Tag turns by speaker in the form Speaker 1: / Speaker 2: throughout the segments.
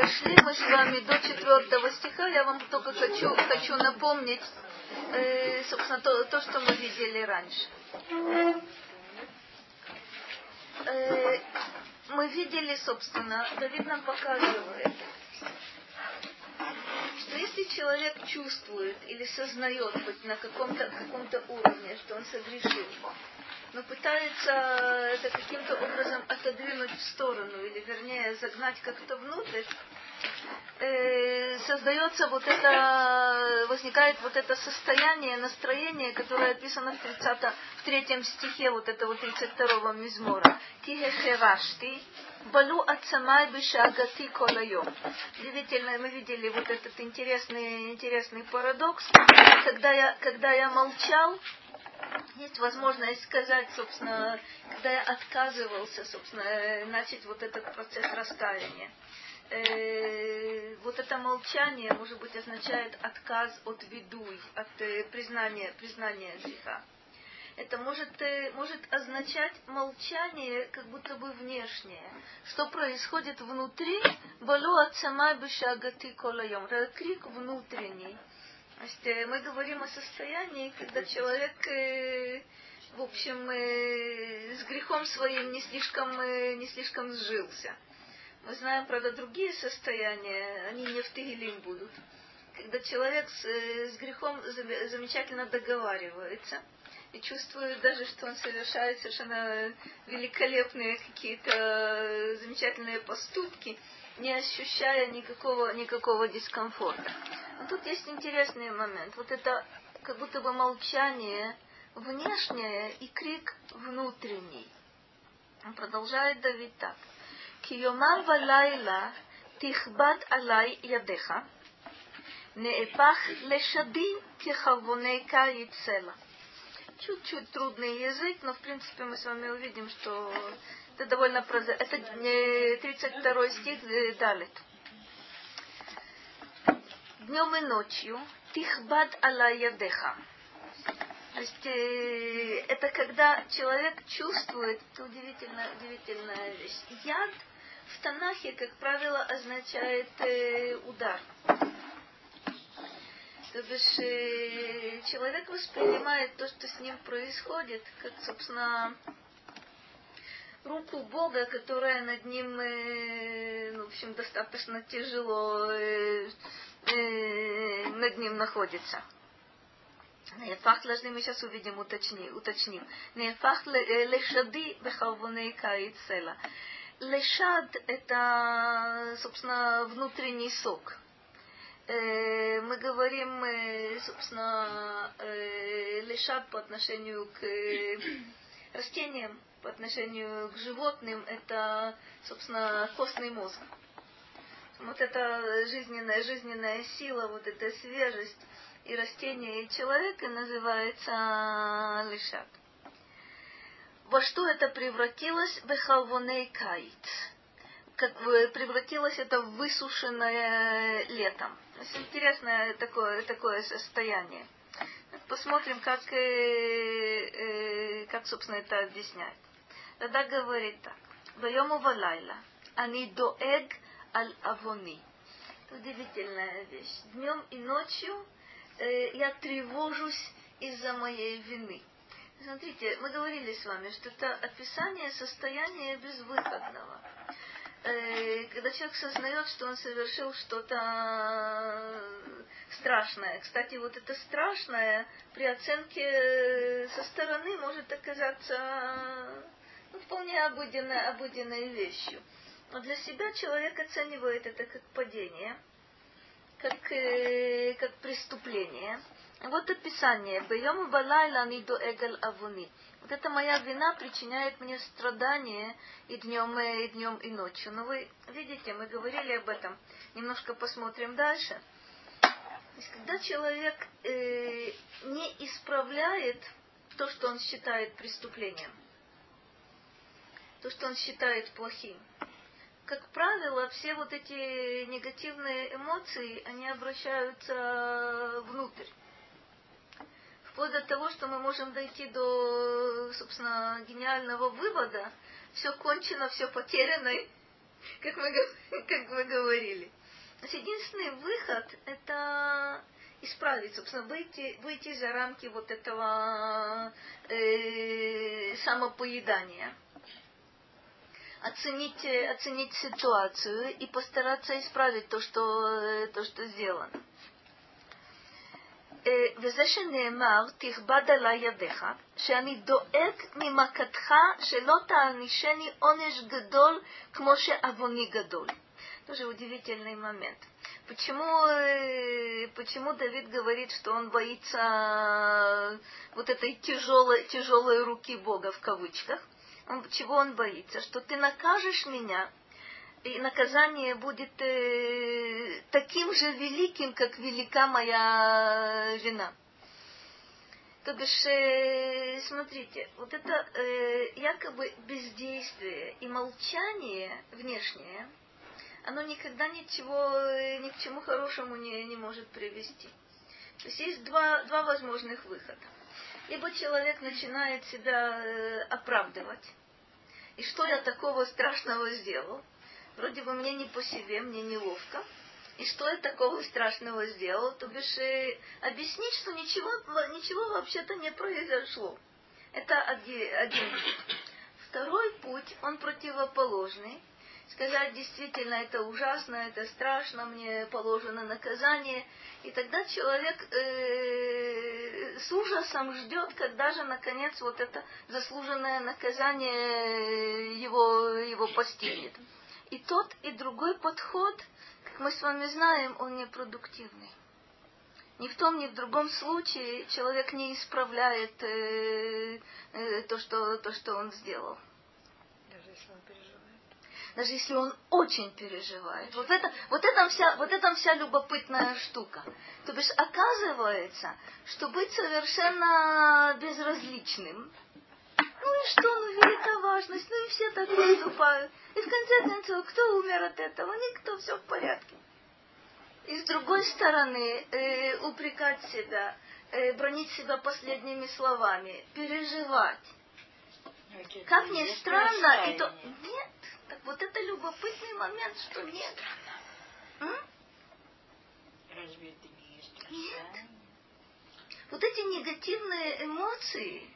Speaker 1: дошли мы с вами до четвертого стиха. Я вам только хочу, хочу напомнить, э, собственно, то, то, что мы видели раньше. Э, мы видели, собственно, Давид нам показывает, что если человек чувствует или сознает хоть на каком-то каком уровне, что он согрешил, но пытается это каким-то образом отодвинуть в сторону, или вернее загнать как-то внутрь, э, создается вот это, возникает вот это состояние, настроение, которое описано в, 30, в третьем стихе вот этого 32-го мизмора. Кихехерашти, балу ацамай бешагати колайом. Удивительно, мы видели вот этот интересный, интересный парадокс. Когда я, когда я молчал, есть возможность сказать, собственно, когда я отказывался, собственно, э, начать вот этот процесс раскаяния. Э, вот это молчание, может быть, означает отказ от видуй, от э, признания, признания греха. Это может, э, может означать молчание, как будто бы внешнее. Что происходит внутри, балу от сама бешагати колайом. Это крик внутренний Значит, э, мы говорим о состоянии, когда человек, э, в общем, э, с грехом своим не слишком, не слишком сжился. Мы знаем, правда, другие состояния, они не в Тегелим будут. Когда человек с, с грехом замечательно договаривается и чувствует даже, что он совершает совершенно великолепные какие-то замечательные поступки – не ощущая никакого, никакого дискомфорта. Но тут есть интересный момент. Вот это как будто бы молчание внешнее и крик внутренний. Он продолжает давить так. Киомам валайла тихбат алай ядеха, неэпах лешади кихавонейка яйцела. Чуть-чуть трудный язык, но в принципе мы с вами увидим, что это довольно проза... Это 32 стих э, Далит. Днем и ночью тихбад ала ядеха. То есть э, это когда человек чувствует, это удивительная, удивительная вещь. Яд в Танахе, как правило, означает э, удар. То бишь э, человек воспринимает то, что с ним происходит, как, собственно, руку Бога, которая над ним, э, ну, в общем, достаточно тяжело э, э, над ним находится. Нефах должны мы сейчас увидим, уточним. уточним. Нефах лешади бехалвоней каицела. Лешад – это, собственно, внутренний сок. Э, мы говорим, э, собственно, э, лешад по отношению к растениям, по отношению к животным, это, собственно, костный мозг. Вот эта жизненная, жизненная сила, вот эта свежесть и растения, и человека называется лишат. Во что это превратилось? Бехалвоней кайт. Как превратилось это в высушенное летом. То есть интересное такое, такое состояние. Посмотрим, как, э, э, как собственно, это объясняет. Тогда говорит так. Вайому валайла. Они доэг аль авони. Удивительная вещь. Днем и ночью э, я тревожусь из-за моей вины. Смотрите, мы говорили с вами, что это описание состояния безвыходного. Э, когда человек сознает, что он совершил что-то страшное. Кстати, вот это страшное при оценке э, со стороны может оказаться ну, вполне обыденной, обыденной вещью. Но для себя человек оценивает это как падение, как, э, как преступление. Вот описание. Бьем балайла ниду эгал авуни. Вот это моя вина причиняет мне страдания и днем, и днем, и ночью. Но вы видите, мы говорили об этом. Немножко посмотрим дальше. Когда человек э, не исправляет то, что он считает преступлением, то, что он считает плохим. Как правило, все вот эти негативные эмоции, они обращаются внутрь. Вплоть до того, что мы можем дойти до, собственно, гениального вывода, все кончено, все потеряно, как мы, как мы говорили. Единственный выход – это исправить, собственно, выйти, выйти за рамки вот этого э, самопоедания. Оценить, оценить ситуацию и постараться исправить то, что, то, что сделано. וזה שנאמר, תכבד עלי ידיך, שאני דואג ממכתך שלא תענישני עונש גדול כמו שעווני גדול. Тоже удивительный момент. Почему, почему Давид говорит, что он боится вот этой тяжелой, тяжелой руки Бога в кавычках? Он, чего он боится? Что ты накажешь меня и наказание будет э, таким же великим, как велика моя вина. То бишь, э, смотрите, вот это э, якобы бездействие и молчание внешнее, оно никогда ничего, э, ни к чему хорошему не, не может привести. То есть есть два, два возможных выхода. Либо человек начинает себя э, оправдывать. И что я такого страшного сделал? Вроде бы мне не по себе, мне неловко. И что я такого страшного сделал? То бишь э, объяснить, что ничего, ничего вообще-то не произошло. Это один. Второй путь, он противоположный. Сказать действительно это ужасно, это страшно, мне положено наказание. И тогда человек э, с ужасом ждет, когда же наконец вот это заслуженное наказание его, его постигнет. И тот, и другой подход, как мы с вами знаем, он непродуктивный. Ни в том, ни в другом случае человек не исправляет э, э, то, что, то, что он сделал.
Speaker 2: Даже если он переживает.
Speaker 1: Даже если он очень переживает. Вот это, вот это, вся, вот это вся любопытная штука. То бишь, оказывается, что быть совершенно безразличным, ну и что, ну велика важность, ну и все так поступают. И в конце концов, кто умер от этого? Никто, все в порядке. И с другой стороны, э, упрекать себя, э, бронить себя последними словами, переживать. Как ни странно, и то... Нет, так вот это любопытный момент, что нет.
Speaker 2: Разве это не есть
Speaker 1: Нет. Вот эти негативные эмоции,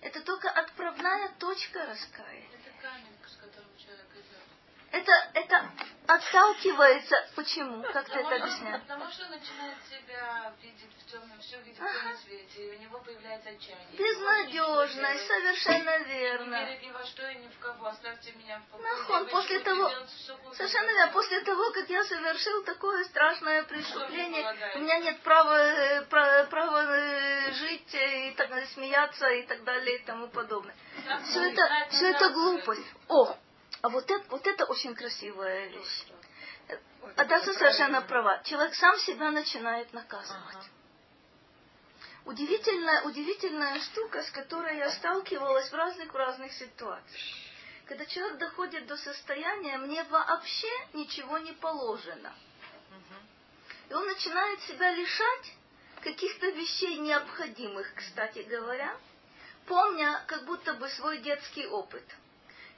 Speaker 1: это только отправная точка раскаяния.
Speaker 2: Это камень, с которым человек идет.
Speaker 1: Это, это отталкивается. Почему? Как ты это объясняешь?
Speaker 2: Потому что он начинает себя видеть в темном, все видит ага. в темном свете, и у него появляется отчаяние.
Speaker 1: Безнадежно, совершенно верно.
Speaker 2: Не верит ни во что и ни в кого, оставьте меня в покое.
Speaker 1: Нахон, после того, совершенно верно, после того, как я совершил такое страшное преступление, у меня нет права, э, права, права э, жить и так далее, смеяться и так далее и тому подобное. Все это, все это глупость. О, а вот это, вот это очень красивая вещь. Адаса совершенно права. Человек сам себя начинает наказывать. Ага. Удивительная, удивительная штука, с которой я сталкивалась в разных разных ситуациях. Когда человек доходит до состояния, мне вообще ничего не положено. И он начинает себя лишать каких-то вещей необходимых, кстати говоря, помня как будто бы свой детский опыт –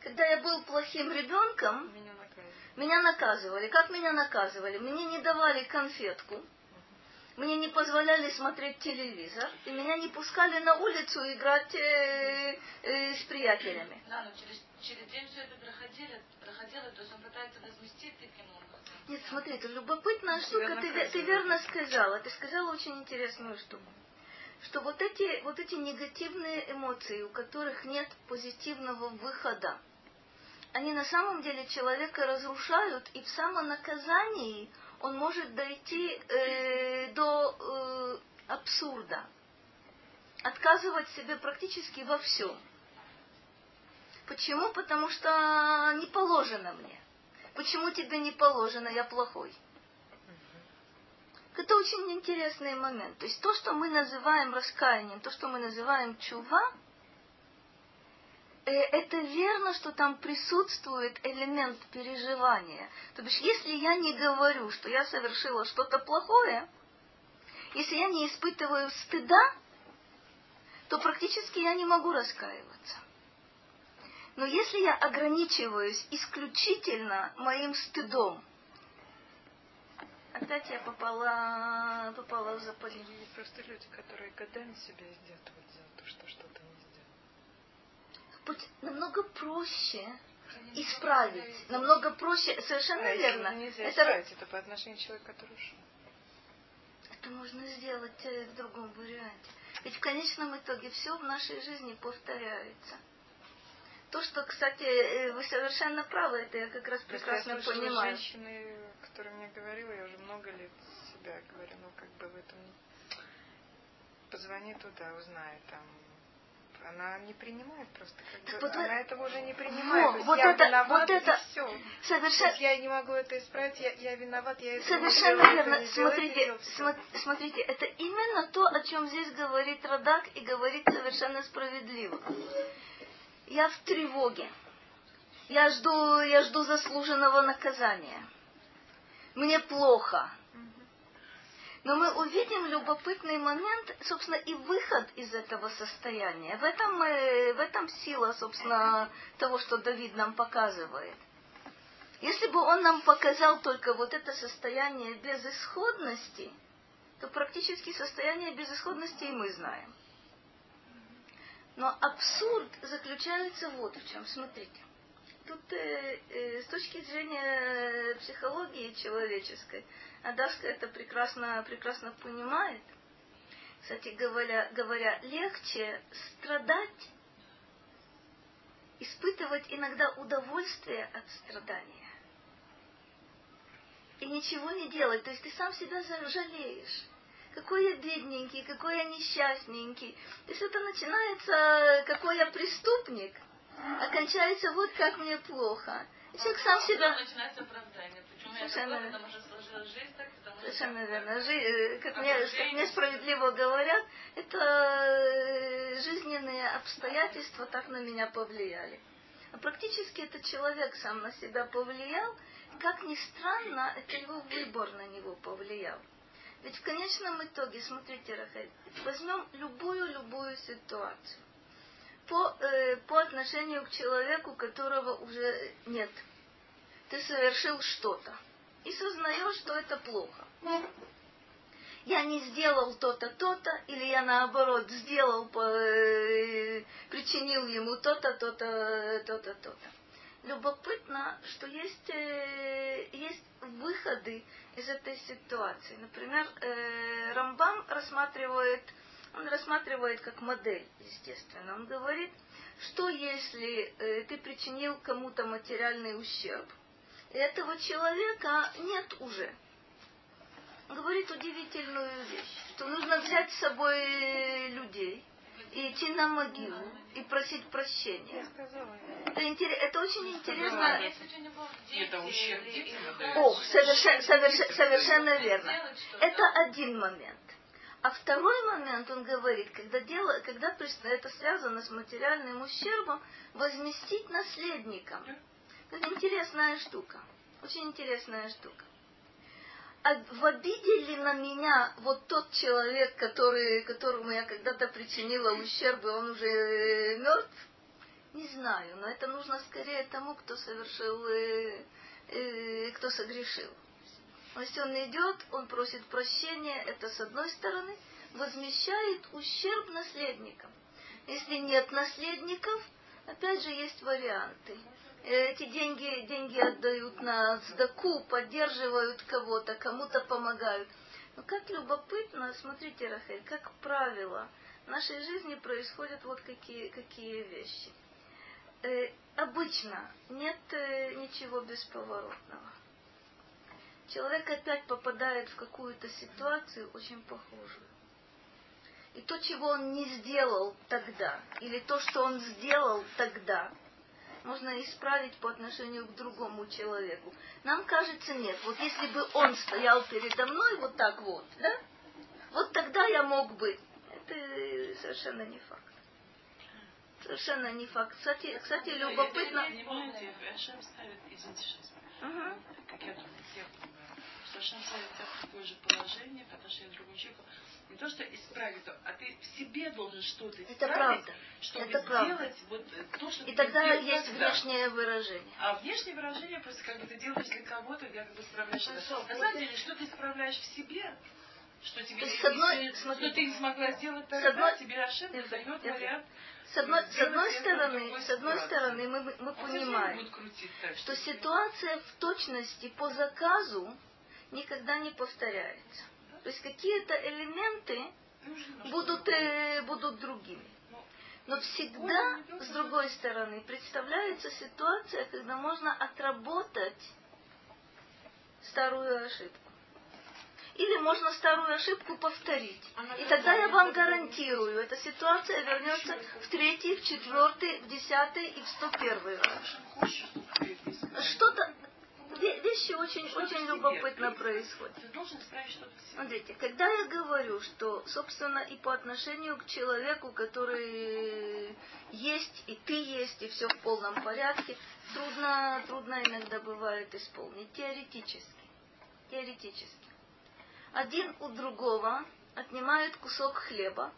Speaker 1: когда я был плохим ребенком,
Speaker 2: меня наказывали.
Speaker 1: меня наказывали. Как меня наказывали? Мне не давали конфетку, мне не позволяли смотреть телевизор, и меня не пускали на улицу играть э, э, с приятелями.
Speaker 2: Да, но через, через день все это проходило, проходило, то есть он пытается возместить таким образом.
Speaker 1: Нет, смотри, это любопытная штука, ты, ты верно сказала, ты сказала очень интересную штуку что вот эти, вот эти негативные эмоции, у которых нет позитивного выхода, они на самом деле человека разрушают, и в самонаказании он может дойти э, до э, абсурда. Отказывать себе практически во всем. Почему? Потому что не положено мне. Почему тебе не положено, я плохой. Это очень интересный момент. То есть то, что мы называем раскаянием, то, что мы называем чува, это верно, что там присутствует элемент переживания. То бишь, если я не говорю, что я совершила что-то плохое, если я не испытываю стыда, то практически я не могу раскаиваться. Но если я ограничиваюсь исключительно моим стыдом, опять я попала, попала в.
Speaker 3: Есть просто люди, которые годами себя издетывают за то, что
Speaker 1: Путь намного проще исправить. Намного проще, совершенно
Speaker 3: а
Speaker 1: верно.
Speaker 3: Нельзя
Speaker 1: это,
Speaker 3: исправить это по отношению к человеку, который ушел.
Speaker 1: Это можно сделать э, в другом варианте. Ведь в конечном итоге все в нашей жизни повторяется. То, что, кстати, э, вы совершенно правы, это я как раз прекрасно
Speaker 3: я слышала,
Speaker 1: понимаю.
Speaker 3: женщины, которые мне говорила, я уже много лет себя говорю, ну как бы в этом позвони туда, узнай там. Она не принимает просто, как бы,
Speaker 1: вот
Speaker 3: она этого уже не принимает.
Speaker 1: Вот, вот
Speaker 3: я
Speaker 1: это,
Speaker 3: виноват,
Speaker 1: вот это,
Speaker 3: все.
Speaker 1: совершенно,
Speaker 3: я не могу это исправить, я, я виноват, я это
Speaker 1: Совершенно
Speaker 3: не
Speaker 1: верно. Смотрите,
Speaker 3: это
Speaker 1: смо- смотрите, это именно то, о чем здесь говорит Радак и говорит совершенно справедливо. Я в тревоге. Я жду, я жду заслуженного наказания. Мне плохо. Но мы увидим любопытный момент, собственно, и выход из этого состояния. В этом, э, в этом сила, собственно, того, что Давид нам показывает. Если бы он нам показал только вот это состояние безысходности, то практически состояние безысходности и мы знаем. Но абсурд заключается вот в чем. Смотрите. Тут э, э, с точки зрения психологии человеческой, Адаска это прекрасно, прекрасно понимает. Кстати говоря, говоря, легче страдать, испытывать иногда удовольствие от страдания. И ничего не делать. То есть ты сам себя жалеешь какой я бедненький, какой я несчастненький. То есть это начинается, какой я преступник, а кончается вот как мне плохо. И человек сам себя...
Speaker 2: Начинается оправдание. Почему
Speaker 1: Совершенно
Speaker 2: я такой, потому что
Speaker 1: Совершенно верно. Жи... э, Как, мне, как мне справедливо говорят, это э, жизненные обстоятельства так на меня повлияли. А практически этот человек сам на себя повлиял, как ни странно, это его выбор на него повлиял. Ведь в конечном итоге, смотрите, Рахель, возьмем любую-любую ситуацию по, э, по отношению к человеку, которого уже нет. Ты совершил что-то и сознаешь, что это плохо. Я не сделал то-то, то-то, или я наоборот сделал, э, причинил ему то-то, то-то, то-то, то-то любопытно, что есть, э, есть выходы из этой ситуации. Например, э, Рамбам рассматривает, он рассматривает как модель, естественно. Он говорит, что если ты причинил кому-то материальный ущерб, этого человека нет уже. Он говорит удивительную вещь, что нужно взять с собой людей, и идти на могилу и просить прощения. Это, интерес, это очень интересно.
Speaker 2: Это ущерб
Speaker 1: О, совершенно, совершенно, совершенно верно. Это один момент. А второй момент, он говорит, когда, дело, когда это связано с материальным ущербом, возместить наследникам. Это интересная штука. Очень интересная штука а в обиде ли на меня вот тот человек, который, которому я когда-то причинила ущерб, и он уже мертв? Не знаю, но это нужно скорее тому, кто совершил, э, э, кто согрешил. То есть он идет, он просит прощения, это с одной стороны, возмещает ущерб наследникам. Если нет наследников, опять же есть варианты эти деньги, деньги отдают на сдаку, поддерживают кого-то, кому-то помогают. Но как любопытно, смотрите, Рахель, как правило, в нашей жизни происходят вот какие, какие вещи. Э, обычно нет э, ничего бесповоротного. Человек опять попадает в какую-то ситуацию очень похожую. И то, чего он не сделал тогда, или то, что он сделал тогда, можно исправить по отношению к другому человеку. Нам кажется, нет. Вот если бы он стоял передо мной вот так вот, да, вот тогда я мог бы. Это совершенно не факт. Совершенно не факт. Кстати, кстати любопытно...
Speaker 4: Сейчас, как я думаю, что Ашем ставит в такое же положение по отношению к другому человеку. Не то, что исправить, а ты в себе должен что-то
Speaker 1: Это
Speaker 4: исправить,
Speaker 1: правда.
Speaker 4: чтобы
Speaker 1: Это правда.
Speaker 4: сделать вот то, что
Speaker 1: И
Speaker 4: ты
Speaker 1: тогда есть
Speaker 4: тогда.
Speaker 1: внешнее выражение.
Speaker 4: А внешнее выражение просто как бы ты делаешь для кого-то, как бы исправляешь это.
Speaker 2: Хорошо,
Speaker 4: На самом деле, что ты исправляешь в себе, что тебе
Speaker 1: есть,
Speaker 4: не-
Speaker 1: с одной- смотри,
Speaker 4: что ты не смогла сделать
Speaker 1: с
Speaker 4: тогда,
Speaker 1: одной-
Speaker 4: тебе
Speaker 1: Держи,
Speaker 4: дает вариант.
Speaker 1: С одной, с одной
Speaker 4: это
Speaker 1: стороны, с одной стороны мы, мы
Speaker 4: Он время
Speaker 1: понимаем,
Speaker 4: будет крутить так,
Speaker 1: что ситуация в точности по заказу никогда не повторяется. То есть какие-то элементы будут, э, будут другими. Но всегда, с другой стороны, представляется ситуация, когда можно отработать старую ошибку. Или можно старую ошибку повторить. И тогда я вам гарантирую, эта ситуация вернется в третий, в четвертый, в десятый и в сто первый раз. Что-то, вещи очень, очень любопытно происходят. Смотрите, когда я говорю, что, собственно, и по отношению к человеку, который есть, и ты есть, и все в полном порядке, трудно, трудно иногда бывает исполнить. Теоретически. Теоретически. Один у другого отнимает кусок хлеба,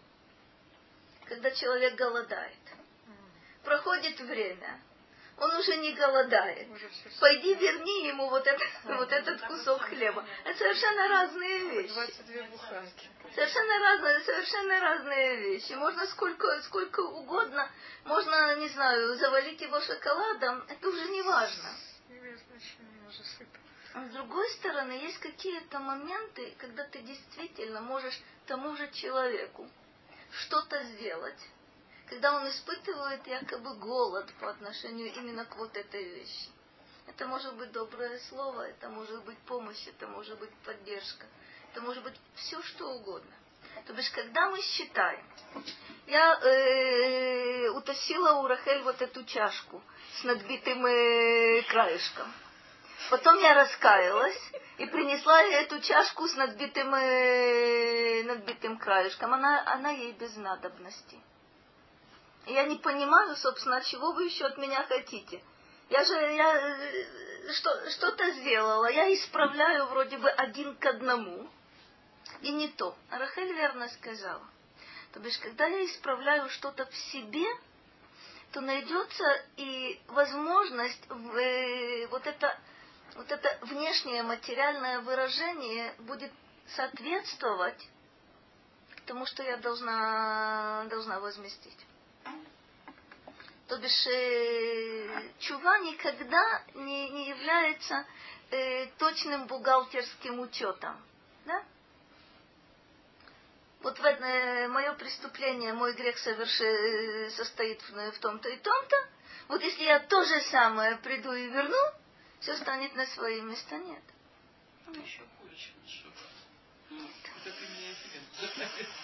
Speaker 1: когда человек голодает. Проходит время, он уже не голодает. Пойди верни ему вот, этот вот этот кусок хлеба. Это совершенно разные вещи.
Speaker 3: 22 буханки.
Speaker 1: Совершенно разные, совершенно разные вещи. Можно сколько, сколько угодно, можно, не знаю, завалить его шоколадом, это уже не важно. А с другой стороны, есть какие-то моменты, когда ты действительно можешь тому же человеку что-то сделать, когда он испытывает якобы голод по отношению именно к вот этой вещи. Это может быть доброе слово, это может быть помощь, это может быть поддержка, это может быть все что угодно. То бишь, когда мы считаем, я э, утащила у Рахель вот эту чашку с надбитым э, краешком. Потом я раскаялась и принесла ей эту чашку с надбитым, э, надбитым краешком. Она, она ей без надобности. Я не понимаю, собственно, чего вы еще от меня хотите. Я же я, э, что, что-то сделала, я исправляю вроде бы один к одному. И не то. Рахель верно сказала. То бишь, когда я исправляю что-то в себе, то найдется и возможность в, э, вот это вот это внешнее материальное выражение будет соответствовать тому, что я должна, должна возместить. То бишь, э, чува никогда не, не является э, точным бухгалтерским учетом. Да? Вот в это, мое преступление, мой грех соверши, состоит в, в том-то и том-то. Вот если я то же самое приду и верну, все станет на свои места. Нет.
Speaker 4: Еще хуже, чем ошибка. Это.
Speaker 1: Но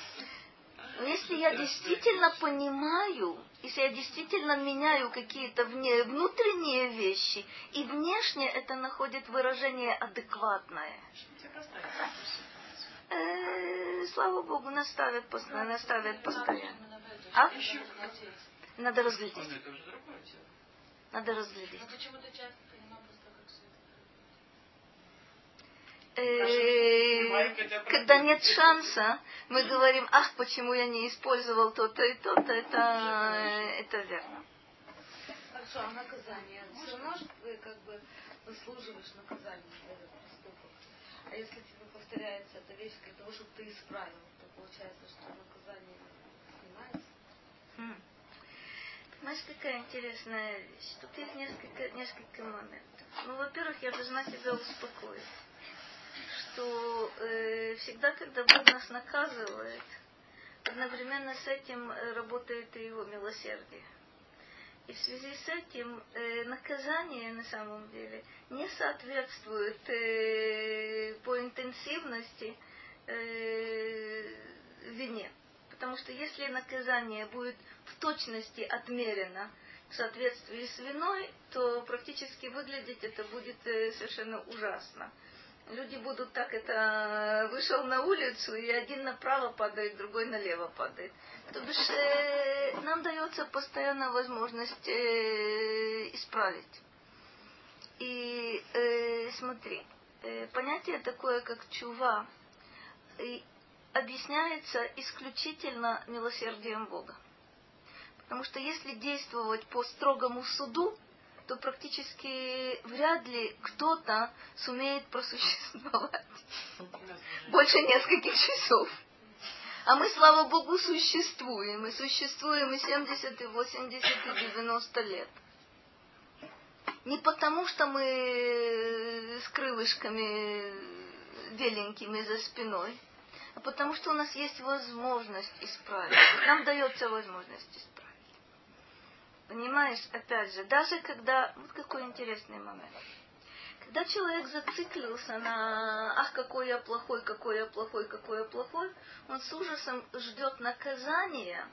Speaker 1: если я действительно понимаю, если я действительно меняю какие-то вне, внутренние вещи, и внешне это находит выражение адекватное, э, слава Богу, наставят, постоянно, наставят постоянно. А? Надо разглядеть. Надо разглядеть.
Speaker 2: Но почему-то часто понимаю просто как все
Speaker 1: Э, когда нет шанса, мы говорим, ах, почему я не использовал то-то и то-то, это, это верно.
Speaker 5: Хорошо, а наказание? Все равно ты как бы выслуживаешь наказание за этот проступок. А если тебе повторяется эта вещь для того, чтобы ты исправил, то получается, что наказание снимается?
Speaker 1: Хм. Знаешь, какая интересная вещь? Тут есть несколько, несколько моментов. Ну, во-первых, я должна себя успокоить, что э, всегда, когда Бог нас наказывает, одновременно с этим э, работает и его милосердие. И в связи с этим э, наказание на самом деле не соответствует э, по интенсивности э, вине. Потому что если наказание будет в точности отмерено в соответствии с виной, то практически выглядеть это будет э, совершенно ужасно. Люди будут так это вышел на улицу, и один направо падает, другой налево падает. То бишь э, нам дается постоянно возможность э, исправить. И э, смотри, э, понятие такое, как чува, и объясняется исключительно милосердием Бога. Потому что если действовать по строгому суду, то практически вряд ли кто-то сумеет просуществовать больше нескольких часов. А мы, слава Богу, существуем. И существуем и 70, и 80, и 90 лет. Не потому, что мы с крылышками беленькими за спиной, а потому что у нас есть возможность исправить. Нам дается возможность исправить. Понимаешь, опять же, даже когда... Вот какой интересный момент. Когда человек зациклился на «ах, какой я плохой, какой я плохой, какой я плохой», он с ужасом ждет наказания,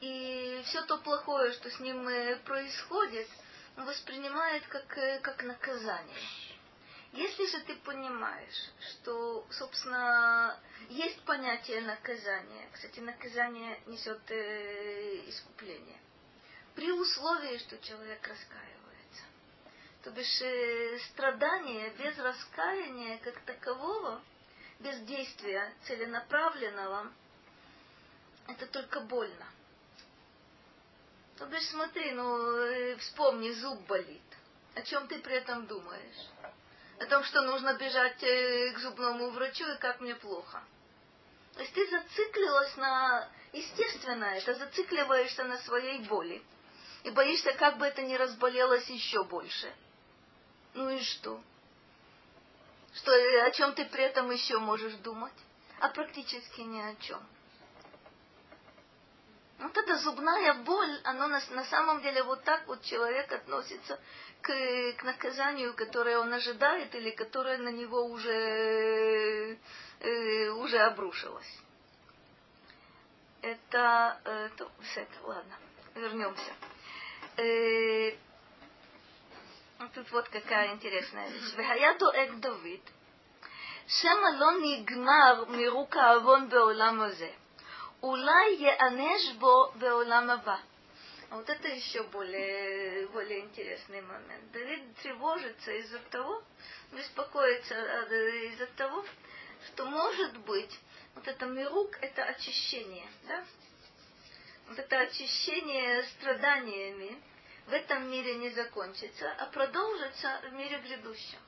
Speaker 1: и все то плохое, что с ним э, происходит, он воспринимает как, э, как наказание. Если же ты понимаешь, что, собственно, есть понятие наказания, кстати, наказание несет э, искупление, при условии, что человек раскаивается. То бишь э, страдание без раскаяния как такового, без действия целенаправленного, это только больно. То бишь смотри, ну э, вспомни, зуб болит. О чем ты при этом думаешь? О том, что нужно бежать э, к зубному врачу и как мне плохо. То есть ты зациклилась на... Естественно, это зацикливаешься на своей боли и боишься, как бы это ни разболелось еще больше. Ну и что? Что, о чем ты при этом еще можешь думать? А практически ни о чем. Вот эта зубная боль, она на, на самом деле вот так вот человек относится к, к наказанию, которое он ожидает или которое на него уже, э, уже обрушилось. Это, э, то, это, ладно, вернемся Э, тут вот какая интересная вещь. והיה דואג דוד, שמא לא נגמר מירוק העוון בעולם הזה, אולי ייענש בו בעולם הבא. А вот это еще более, более интересный момент. Давид тревожится из-за того, беспокоится из-за того, что может быть вот это мирук, это очищение, да? Вот это очищение страданиями в этом мире не закончится, а продолжится в мире грядущем.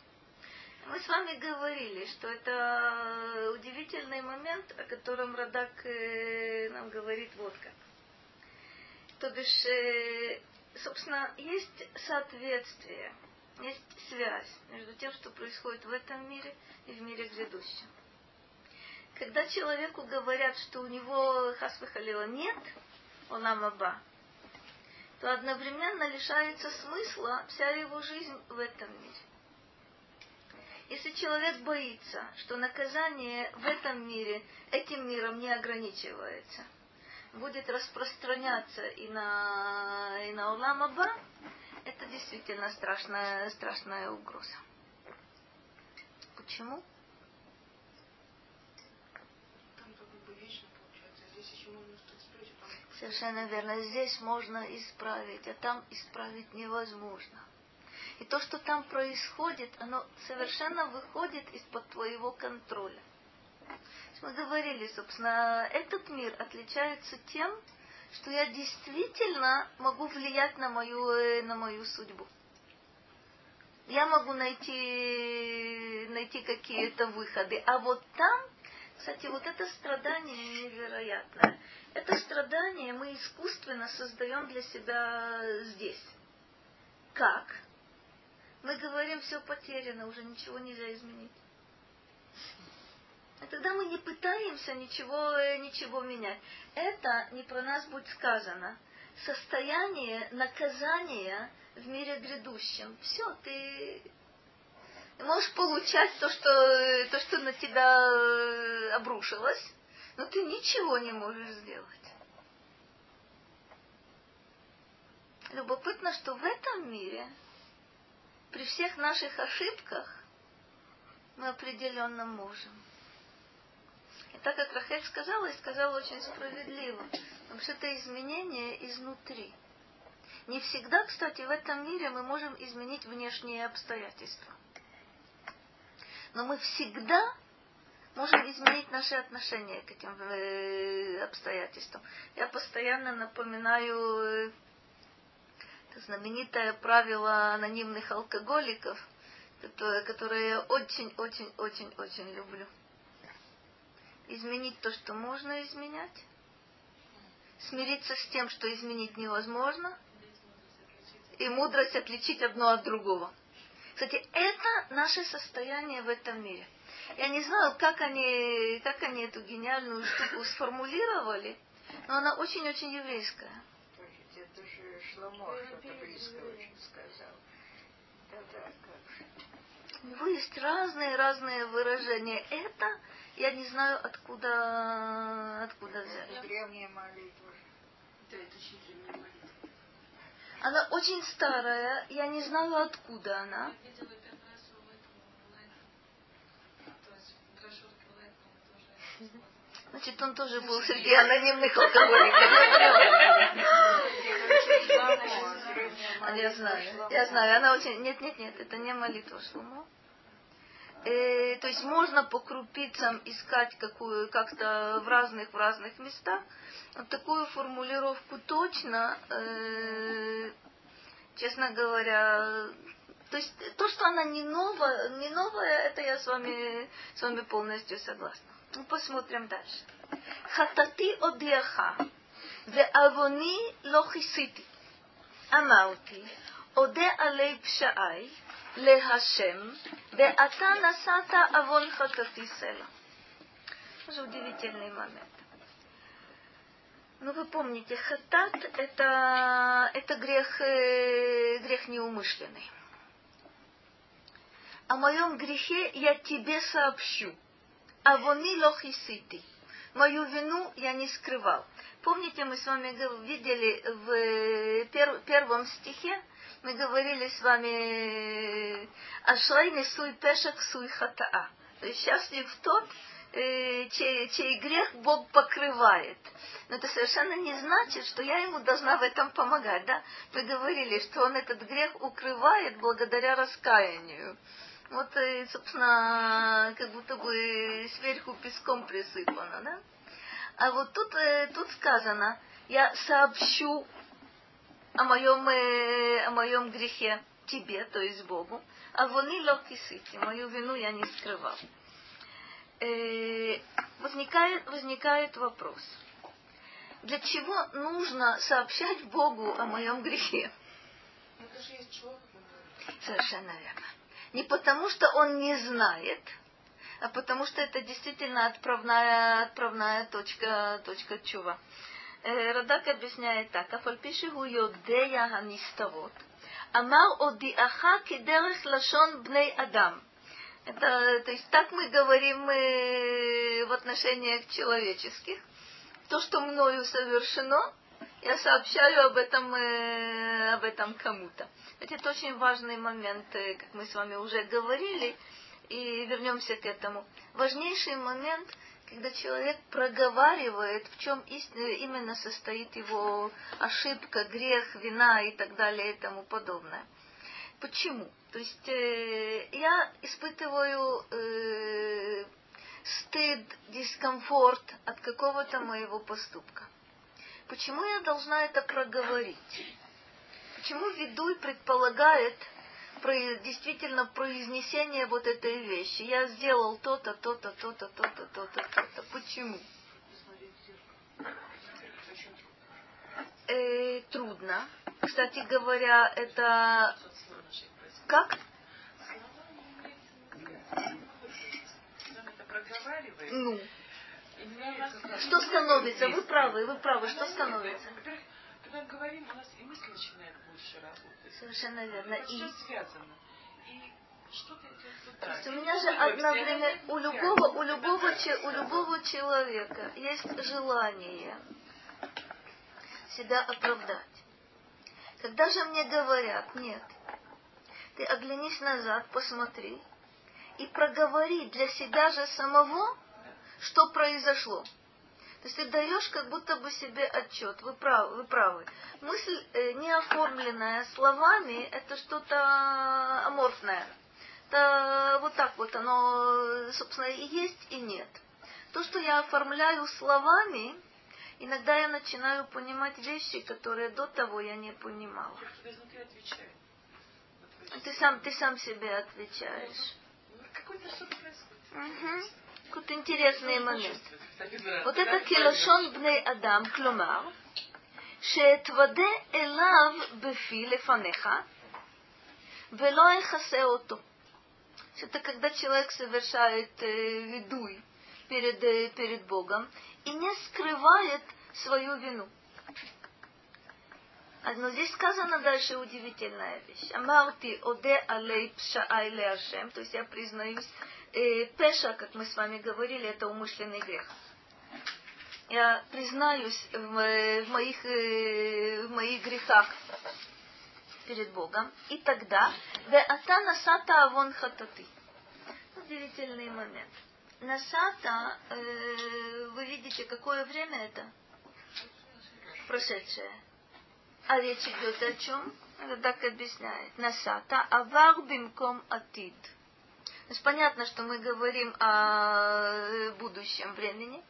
Speaker 1: Мы с вами говорили, что это удивительный момент, о котором Радак э, нам говорит вот как. То бишь, э, собственно, есть соответствие, есть связь между тем, что происходит в этом мире и в мире грядущем. Когда человеку говорят, что у него хасвахалила нет – Олам Аба, то одновременно лишается смысла вся его жизнь в этом мире. Если человек боится, что наказание в этом мире этим миром не ограничивается, будет распространяться и на, и на Улам Аба, это действительно страшная, страшная угроза. Почему? Совершенно верно. Здесь можно исправить, а там исправить невозможно. И то, что там происходит, оно совершенно выходит из-под твоего контроля. Мы говорили, собственно, этот мир отличается тем, что я действительно могу влиять на мою, э, на мою судьбу. Я могу найти, найти какие-то выходы. А вот там, кстати, вот это страдание невероятное. Это страдание мы искусственно создаем для себя здесь. Как? Мы говорим, все потеряно, уже ничего нельзя изменить. И тогда мы не пытаемся ничего, ничего менять. Это не про нас будет сказано. Состояние наказания в мире грядущем. Все, ты можешь получать то, что, то, что на тебя обрушилось, но ты ничего не можешь сделать. Любопытно, что в этом мире, при всех наших ошибках, мы определенно можем. И так как Рахель сказала, и сказала очень справедливо, потому что это изменение изнутри. Не всегда, кстати, в этом мире мы можем изменить внешние обстоятельства. Но мы всегда можем изменить наши отношения к этим э, обстоятельствам. Я постоянно напоминаю э, знаменитое правило анонимных алкоголиков, которое, я очень-очень-очень-очень люблю. Изменить то, что можно изменять, смириться с тем, что изменить невозможно, и мудрость отличить одно от другого. Кстати, это наше состояние в этом мире. Я не знаю, как они, как они эту гениальную штуку сформулировали, но она очень-очень еврейская.
Speaker 6: Это же Шломо что-то близко очень сказал. Да-да, как же.
Speaker 1: У него есть разные-разные выражения. Это я не знаю, откуда, откуда взять.
Speaker 6: Древняя молитва.
Speaker 4: Да, это очень древняя молитва.
Speaker 1: Она очень старая, я не знаю, откуда она.
Speaker 2: Я видела первый раз у этого Лайфа. То есть в брошюрке Лайфа он тоже использовал.
Speaker 1: Значит, он тоже был среди анонимных алкоголиков. Я знаю, я знаю. Она очень... Нет, нет, нет, это не молитва Шломо. Э, то есть можно по крупицам искать какую, как-то в разных, в разных местах. Вот такую формулировку точно, э, честно говоря, то есть то, что она не новая, не новая, это я с вами, с вами полностью согласна. Ну, посмотрим дальше. Хатати одеха. Ве авони лохисити. Амаути. Оде алей пшаай. Лехашем. Ве ата насата авон хатати села. Тоже удивительный момент. Ну, вы помните, хатат это, это грех, э, грех неумышленный. О моем грехе я тебе сообщу. А вони лохисити. Мою вину я не скрывал. Помните, мы с вами видели в пер, первом стихе, мы говорили с вами Ашрай несуй пешек суй хатаа. То есть счастлив тот, э, чей, чей грех Бог покрывает. Но это совершенно не значит, что я ему должна в этом помогать. Да? Мы говорили, что он этот грех укрывает благодаря раскаянию. Вот, собственно, как будто бы сверху песком присыпано, да? А вот тут, тут сказано, я сообщу о моем, о моем грехе тебе, то есть Богу, а вони локисити, мою вину я не скрывал. возникает, возникает вопрос. Для чего нужно сообщать Богу о моем грехе?
Speaker 4: Это же есть человек.
Speaker 1: Совершенно верно. Не потому, что он не знает, а потому что это действительно отправная, отправная точка, точка чува. Радак объясняет так. Афальпиши гу йодея ханистарот. Амар одиаха кидерех лашон бней адам. Это, то есть так мы говорим мы в отношениях человеческих. То, что мною совершено, я сообщаю об этом, э, об этом кому-то. Это очень важный момент, э, как мы с вами уже говорили, и вернемся к этому. Важнейший момент, когда человек проговаривает, в чем именно состоит его ошибка, грех, вина и так далее и тому подобное. Почему? То есть э, я испытываю э, стыд, дискомфорт от какого-то моего поступка. Почему я должна это проговорить? Почему ведуй предполагает действительно произнесение вот этой вещи? Я сделал то-то, то-то, то-то, то-то, то-то, то-то. Почему? Э, трудно. Кстати говоря, это как? Ну. Что становится? Вы правы, вы правы. Что становится?
Speaker 4: Когда говорим, у нас и мысль начинает больше работать.
Speaker 1: Совершенно верно.
Speaker 4: Это все связано. И.
Speaker 1: То есть у меня же одновременно у любого, у любого, у любого человека есть желание себя оправдать. Когда же мне говорят, нет, ты оглянись назад, посмотри и проговори для себя же самого, что произошло. То есть ты даешь как будто бы себе отчет. Вы правы. Вы правы. Мысль, э, не оформленная словами, это что-то аморфное. это вот так вот, оно, собственно, и есть, и нет. То, что я оформляю словами, иногда я начинаю понимать вещи, которые до того я не понимала. Ты сам, ты сам себе отвечаешь.
Speaker 4: Какой-то что-то происходит.
Speaker 1: Угу Какой-то интересный момент. Вот это килошон бней адам, клумар, שאתוודה אליו בפי לפניך, ולא יכסה אותו. Это когда человек совершает э, видуй перед, э, перед Богом и не скрывает свою вину. А, Но здесь сказано дальше удивительная вещь. Амарти оде алей пшаай леашем, то есть я признаюсь, э, пеша, как мы с вами говорили, это умышленный грех. Я признаюсь в, в, моих, э, в моих грехах перед Богом. И тогда, ве ата насата авон хатати. Удивительный момент. Насата, э, вы видите, какое время это? Прошедшее. А речь идет о чем? Так объясняет. Насата авар бимком атид. Есть понятно, что мы говорим о будущем времени.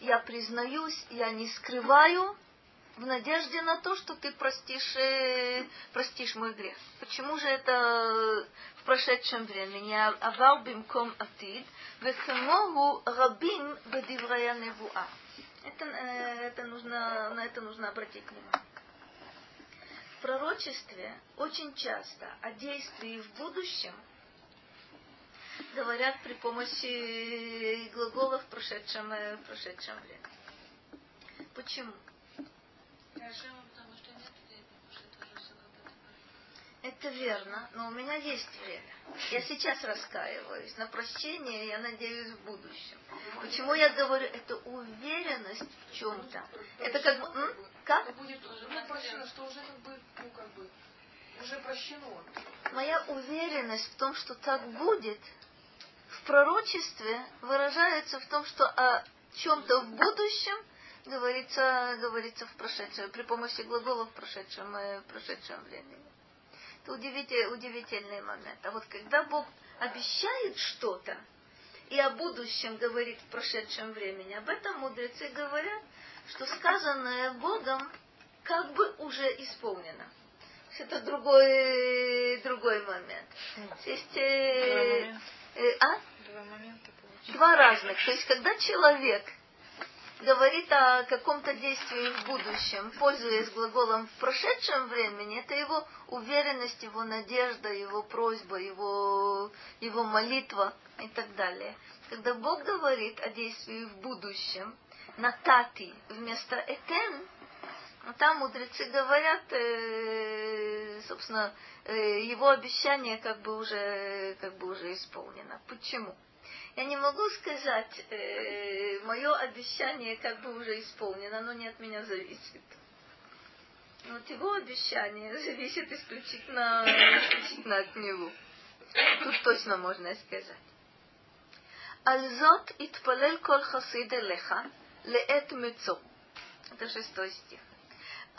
Speaker 1: Я признаюсь, я не скрываю в надежде на то, что ты простишь, э, простишь мой грех. Почему же это в прошедшем времени? Авал бимком атид, вехемогу рабим бедиврая невуа. Это, э, это нужно, на это нужно обратить внимание. В пророчестве очень часто о действии в будущем говорят при помощи глаголов в прошедшем, э, в прошедшем времени. Почему? Это верно, но у меня есть время. Я сейчас раскаиваюсь на прощение, я надеюсь, в будущем. Почему я говорю, это уверенность в чем-то. Это как бы... М? Как?
Speaker 3: будет уже прощено, что уже как бы, ну как бы, уже прощено.
Speaker 1: Моя уверенность в том, что так будет, в пророчестве выражается в том, что о чем-то в будущем говорится, говорится в прошедшем, при помощи глагола в прошедшем, э, в прошедшем времени. Это удивительный, удивительный момент. А вот когда Бог обещает что-то, и о будущем говорит в прошедшем времени, об этом мудрецы говорят, что сказанное Богом как бы уже исполнено. Это другой, другой момент. Есть, э, а?
Speaker 3: Два момента.
Speaker 1: Два разных. То есть, когда человек говорит о каком-то действии в будущем, пользуясь глаголом в прошедшем времени, это его уверенность, его надежда, его просьба, его, его молитва и так далее. Когда Бог говорит о действии в будущем, на тати вместо этен, ну, там мудрецы говорят, э, собственно, э, его обещание как бы уже, как бы уже исполнено. Почему? Я не могу сказать, э, мое обещание как бы уже исполнено, оно не от меня зависит. Но вот его обещание зависит исключительно, исключительно от него. Тут точно можно сказать. Альзот итпалел кол хасид элеха леэт мецо. Это шестой стих.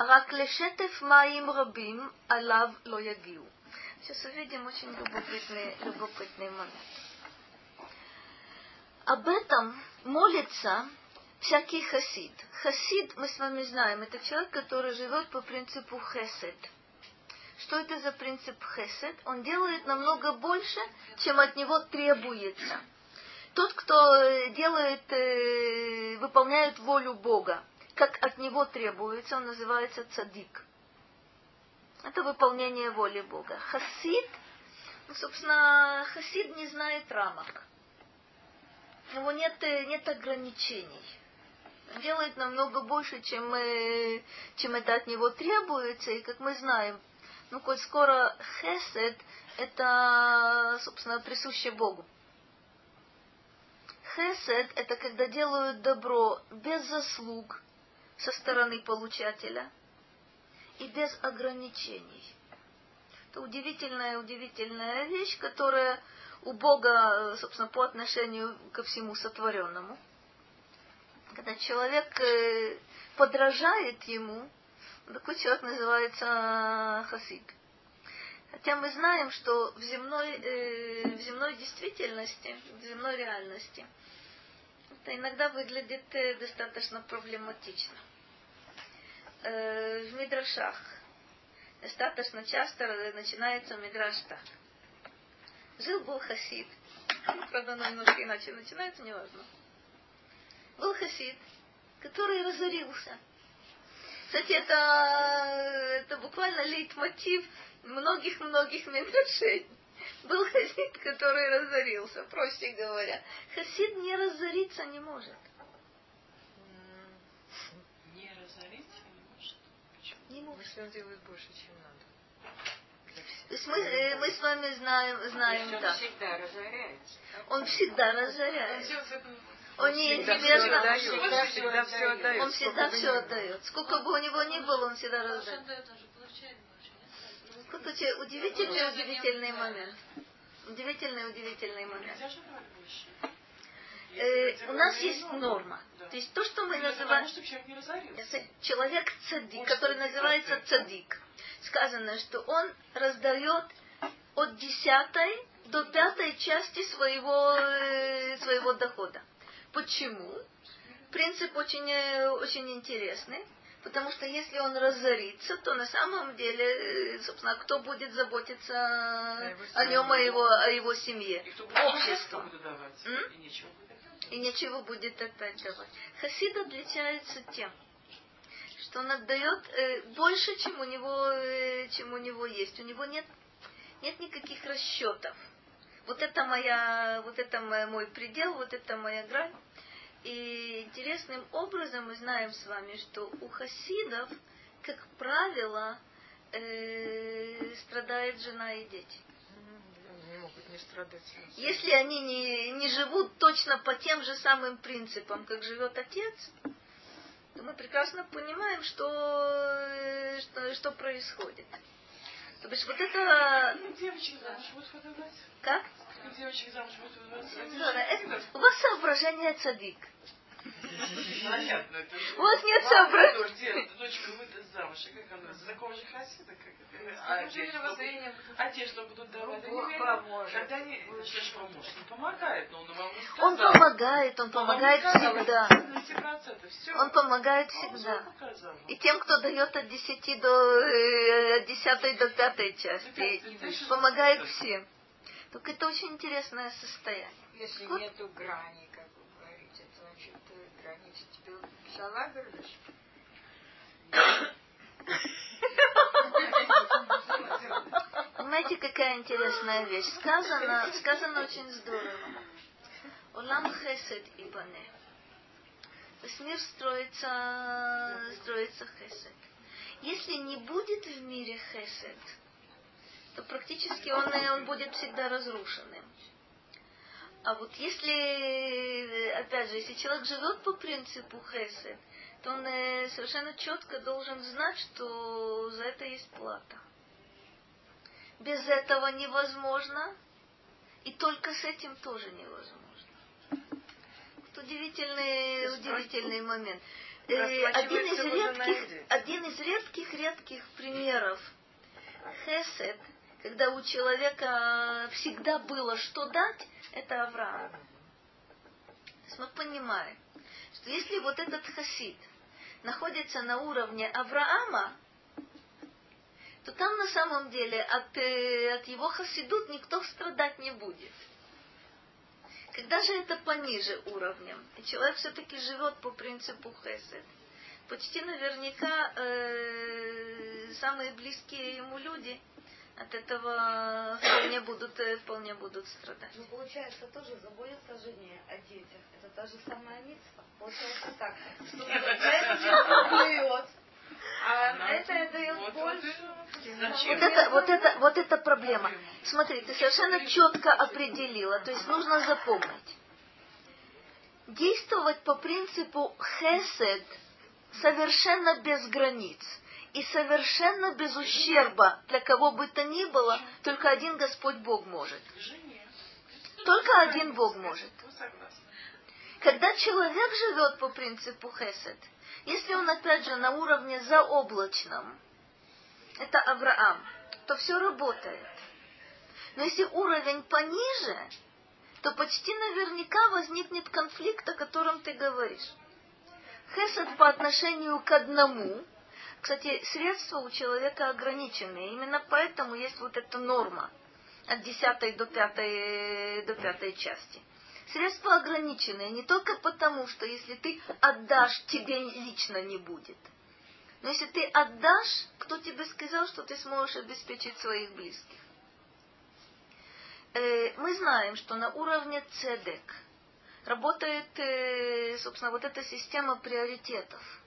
Speaker 1: רק לשטף מים רבים עליו לא יגיעו. Сейчас увидим очень любопытный, любопытный момент. Об этом молится всякий хасид. Хасид, мы с вами знаем, это человек, который живет по принципу хесед. Что это за принцип хесед? Он делает намного больше, чем от него требуется. Тот, кто делает, э, выполняет волю Бога, как от него требуется, он называется цадик. Это выполнение воли Бога. Хасид, ну, собственно, хасид не знает рамок. У него нет, нет ограничений. Он делает намного больше, чем, мы, чем это от него требуется. И как мы знаем, ну, коль скоро хесед, это, собственно, присуще Богу. Хесед – это когда делают добро без заслуг со стороны получателя и без ограничений. Это удивительная, удивительная вещь, которая у Бога, собственно, по отношению ко всему сотворенному. Когда человек э, подражает ему, такой человек называется хасид. Хотя мы знаем, что в земной, э, в земной действительности, в земной реальности, это иногда выглядит э, достаточно проблематично. Э, в Мидрашах достаточно часто начинается Мидраш так. Жил был хасид. Правда, оно немножко иначе начинается, неважно. Был хасид, который разорился. Кстати, это, это буквально лейтмотив многих-многих мидрашей. Был хасид, который разорился, проще говоря. Хасид не разориться не может.
Speaker 4: Не разориться не может. Почему?
Speaker 1: Не может.
Speaker 3: Если он делает больше, чем надо.
Speaker 1: То есть мы, э, мы с вами знаем, знаем
Speaker 6: Он
Speaker 1: так.
Speaker 6: всегда разоряется.
Speaker 1: Он всегда разоряется. Он не интересно.
Speaker 3: отдает.
Speaker 6: Всегда
Speaker 3: все отдает.
Speaker 1: Он всегда все отдает. Сколько бы у него ни было, он всегда раздает.
Speaker 2: он?
Speaker 1: Какой удивительный, удивительный момент. Удивительный, удивительный момент.
Speaker 4: Нельзя же брать больше.
Speaker 1: Э, у нас есть
Speaker 4: норма.
Speaker 1: То есть то, что мы называем...
Speaker 4: Человек
Speaker 1: цадик, который называется цадик. Сказано, что он раздает от десятой до пятой части своего, э, своего дохода. Почему? Принцип очень, э, очень интересный. Потому что если он разорится, то на самом деле, э, собственно, кто будет заботиться о нем, о его, о его семье? Общество.
Speaker 4: будет давать. И будет давать.
Speaker 1: И ничего будет опять давать. Хасид отличается тем, что он отдает э, больше, чем у него, э, чем у него есть. У него нет, нет никаких расчетов. Вот это моя, вот это мо- мой предел, вот это моя грань. И интересным образом мы знаем с вами, что у хасидов, как правило, э, страдает жена и дети.
Speaker 3: Не страдать.
Speaker 1: Если они не, не живут точно по тем же самым принципам, как живет отец, то мы прекрасно понимаем, что, э, что, что происходит. То бишь вот это...
Speaker 4: Ну, Девочек замуж будут выдавать.
Speaker 1: Как?
Speaker 4: Ну, Девочек замуж будут выдавать.
Speaker 1: Зора, это- у вас соображение цадик.
Speaker 4: Понятно.
Speaker 1: У вас нет
Speaker 4: дочь, Дочка выдаст замуж. А как она? За такого же хасида? Как? А
Speaker 2: Неужели
Speaker 4: одежду
Speaker 2: воззрение
Speaker 4: будут- Они
Speaker 6: поможет.
Speaker 4: Когда они... Что ж поможет? Он помогает, но он вам не
Speaker 1: Он
Speaker 4: сказал.
Speaker 1: помогает, он
Speaker 4: Он
Speaker 1: помогает
Speaker 4: не сказал,
Speaker 1: всегда.
Speaker 4: На 10%. Все.
Speaker 1: Он помогает
Speaker 4: Он
Speaker 1: всегда. И тем, кто дает от 10 до э, от 10 до 5 части,
Speaker 4: пятой,
Speaker 1: и
Speaker 4: дальше
Speaker 1: помогает всем. Только это очень интересное состояние.
Speaker 6: Если нету грани, как вы говорите, значит, э, границы залагаешь.
Speaker 1: Понимаете, какая интересная вещь? Сказано, сказано очень здорово. Улам хесед и бане. То есть мир строится, строится хесед. Если не будет в мире хесед, то практически он, он будет всегда разрушенным. А вот если, опять же, если человек живет по принципу хесед, то он э, совершенно четко должен знать, что за это есть плата. Без этого невозможно, и только с этим тоже невозможно. Вот удивительный, удивительный момент. Э, Один из редких, один из редких, редких примеров хесед, когда у человека всегда было что дать, это Авраам. То есть мы понимаем, что если вот этот хасид находится на уровне Авраама, то там на самом деле от, э, от его хасидут никто страдать не будет. Когда же это пониже уровнем, и человек все-таки живет по принципу хесед, почти наверняка э, самые близкие ему люди от этого вполне будут, э, вполне будут страдать.
Speaker 5: Ну, получается, тоже заботиться о жене, о детях. Это та же самая митцва. Получается так, что за это человек дает, а на это дает
Speaker 4: Вот, вот,
Speaker 5: больше.
Speaker 1: Вот это, вот это, вот это проблема. Смотри, ты совершенно четко определила, то есть нужно запомнить. Действовать по принципу хесед совершенно без границ и совершенно без ущерба для кого бы то ни было, только один Господь Бог может. Только один Бог может. Когда человек живет по принципу хесед, если он опять же на уровне заоблачном, это Авраам, то все работает. Но если уровень пониже, то почти наверняка возникнет конфликт, о котором ты говоришь. Хесед по отношению к одному. Кстати, средства у человека ограничены. Именно поэтому есть вот эта норма от десятой до пятой, до пятой части. Средства ограниченные не только потому, что если ты отдашь, тебе лично не будет. Но если ты отдашь, кто тебе сказал, что ты сможешь обеспечить своих близких? Э, мы знаем, что на уровне цедек работает, э, собственно, вот эта система приоритетов.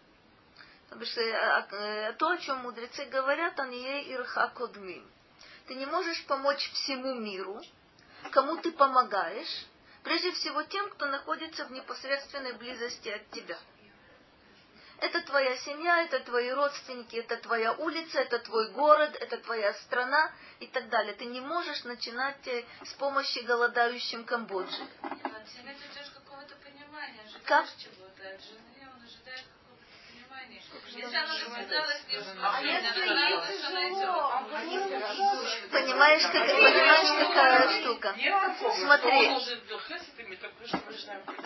Speaker 1: Потому что э, то, о чем мудрецы говорят, они ей ирха кодмим. Ты не можешь помочь всему миру, кому ты помогаешь, прежде всего тем, кто находится в непосредственной близости от тебя. Это твоя семья, это твои родственники, это твоя улица, это твой город, это твоя страна и так далее. Ты не можешь начинать э, с помощи голодающим Камбоджи.
Speaker 2: От семьи ты ждешь какого-то понимания, ожидаешь
Speaker 1: Как?
Speaker 2: чего-то. От жены он ожидает. Если она рассказала с ним,
Speaker 5: А если
Speaker 2: она
Speaker 5: ей тяжело,
Speaker 1: Понимаешь, как, понимаешь, какая штука? Смотри.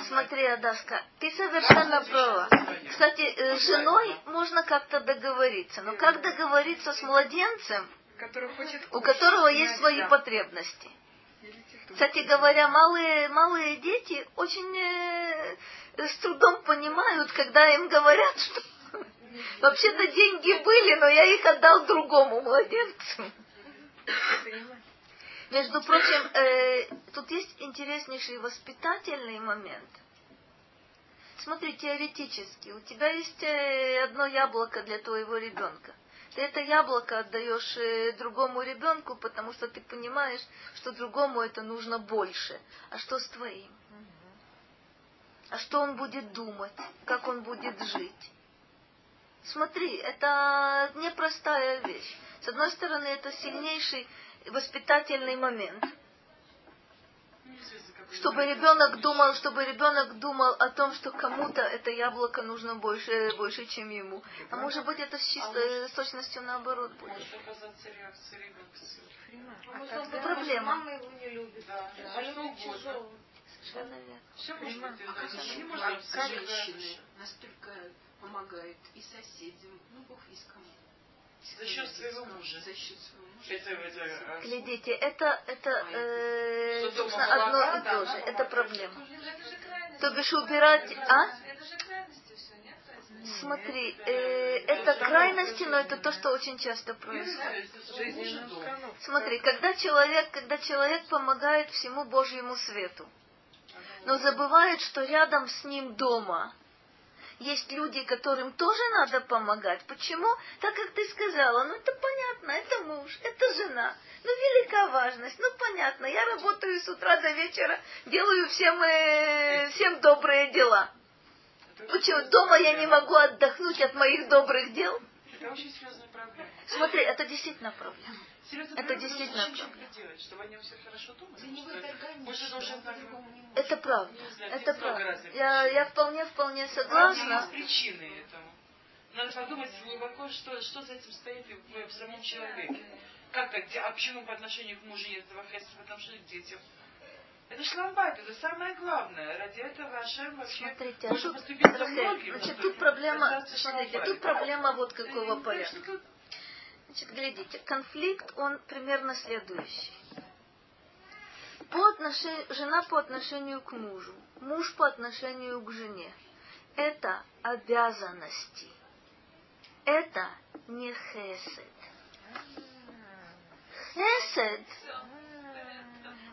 Speaker 1: Смотри, Адаска, ты совершенно права. Кстати, э, с женой можно как-то договориться, но как договориться с младенцем, у которого есть свои
Speaker 3: да.
Speaker 1: потребности? Кстати говоря, малые, малые дети очень э, с трудом понимают, когда им говорят, что вообще-то деньги были, но я их отдал другому младенцу. Между прочим, э, тут есть интереснейший воспитательный момент. Смотри, теоретически, у тебя есть э, одно яблоко для твоего ребенка. Ты это яблоко отдаешь э, другому ребенку, потому что ты понимаешь, что другому это нужно больше. А что с твоим? А что он будет думать? Как он будет жить? Смотри, это непростая вещь. С одной стороны, это сильнейший воспитательный момент. Чтобы
Speaker 4: ребенок
Speaker 1: думал, чтобы ребенок думал о том, что кому-то это яблоко нужно больше, больше, чем ему. А может быть, это с, чисто, с точностью наоборот будет.
Speaker 4: Может оказаться реакция ребенка.
Speaker 5: а что
Speaker 1: Проблема.
Speaker 5: Мама его не любит.
Speaker 4: Да,
Speaker 5: А
Speaker 4: что угодно.
Speaker 1: Совершенно верно.
Speaker 4: Все может быть.
Speaker 3: Понимаю.
Speaker 4: это же не
Speaker 7: А
Speaker 4: может быть
Speaker 7: как
Speaker 4: всегда.
Speaker 7: Помогают и соседям, ну, бог весь кому.
Speaker 4: За счет своего мужа.
Speaker 7: За счет своего мужа.
Speaker 4: Это, это, а,
Speaker 1: Глядите, это, это э, собственно, одно и то же. Это
Speaker 4: помогает.
Speaker 1: проблема.
Speaker 2: Это же крайности.
Speaker 1: То бишь убирать, а? Смотри, э, это крайности, но это то, что очень часто происходит.
Speaker 3: Жизненную установку.
Speaker 1: Смотри, когда человек, когда человек помогает всему Божьему свету, но забывает, что рядом с ним дома есть люди, которым тоже надо помогать. Почему? Так как ты сказала, ну это понятно, это муж, это жена. Ну, велика важность, ну понятно, я работаю с утра до вечера, делаю всем, э, всем добрые дела. Почему? Дома я не могу отдохнуть от моих добрых дел.
Speaker 4: Это очень серьезная проблема.
Speaker 1: Смотри, это действительно проблема.
Speaker 4: Серьезная
Speaker 1: Это действительно
Speaker 4: так делать, чтобы все хорошо думали.
Speaker 5: Это
Speaker 1: правда.
Speaker 4: Знаю,
Speaker 1: Это правда. Я, я вполне, вполне согласна.
Speaker 4: есть причины этому. Надо подумать глубоко, что, что за этим стоит в, в самом человеке. Как А почему по отношению к мужу нет этого хеста, по отношению к детям? Это шламбайт, это самое главное. Ради этого Ашем вообще
Speaker 1: Смотрите, а
Speaker 4: может
Speaker 1: тут,
Speaker 4: поступить
Speaker 1: Рахель,
Speaker 4: многим.
Speaker 1: значит, тут проблема, смотрите, тут проблема вот какого порядка. Значит, глядите, конфликт, он примерно следующий. По отношению, жена по отношению к мужу, муж по отношению к жене. Это обязанности. Это не хесед. Хесед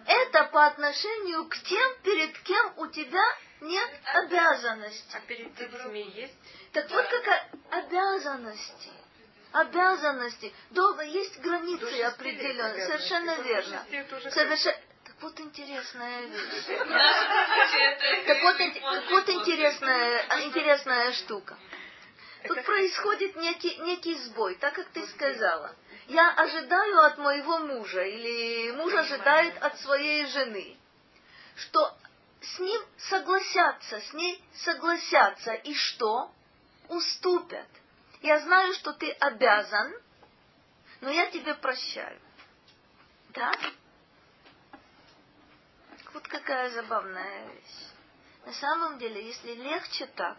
Speaker 1: это по отношению к тем, перед кем у тебя нет обязанностей.
Speaker 3: А перед детьми есть?
Speaker 1: Так вот какая обязанности. Обязанности. Долго есть границы определенные. Совершенно верно. Совершенно. Так вот интересная вещь. Так вот, так вот интересная, а, интересная штука. Тут происходит некий, некий сбой, так как ты сказала. Я ожидаю от моего мужа, или муж ожидает от своей жены, что с ним согласятся, с ней согласятся, и что? Уступят. Я знаю, что ты обязан, но я тебе прощаю. Да? Вот какая забавная вещь. На самом деле, если легче так,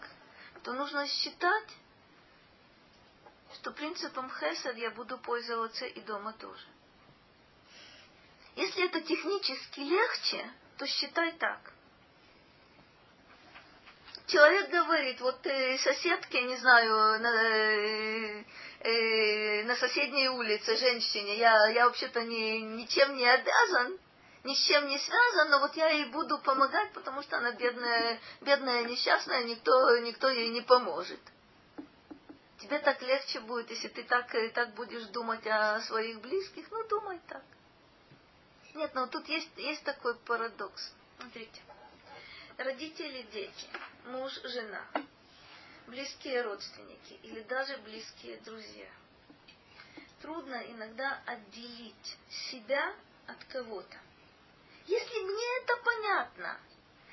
Speaker 1: то нужно считать, что принципом хесед я буду пользоваться и дома тоже. Если это технически легче, то считай так. Человек говорит, вот э, соседке, не знаю, на, э, э, на соседней улице женщине, я, я вообще-то ни, ничем не обязан, ни с чем не связан, но вот я ей буду помогать, потому что она бедная, бедная несчастная, никто, никто ей не поможет. Тебе так легче будет, если ты так, э, так будешь думать о своих близких, ну думай так. Нет, но тут есть, есть такой парадокс. Смотрите. Родители, дети, муж, жена, близкие родственники или даже близкие друзья. Трудно иногда отделить себя от кого-то. Если мне это понятно,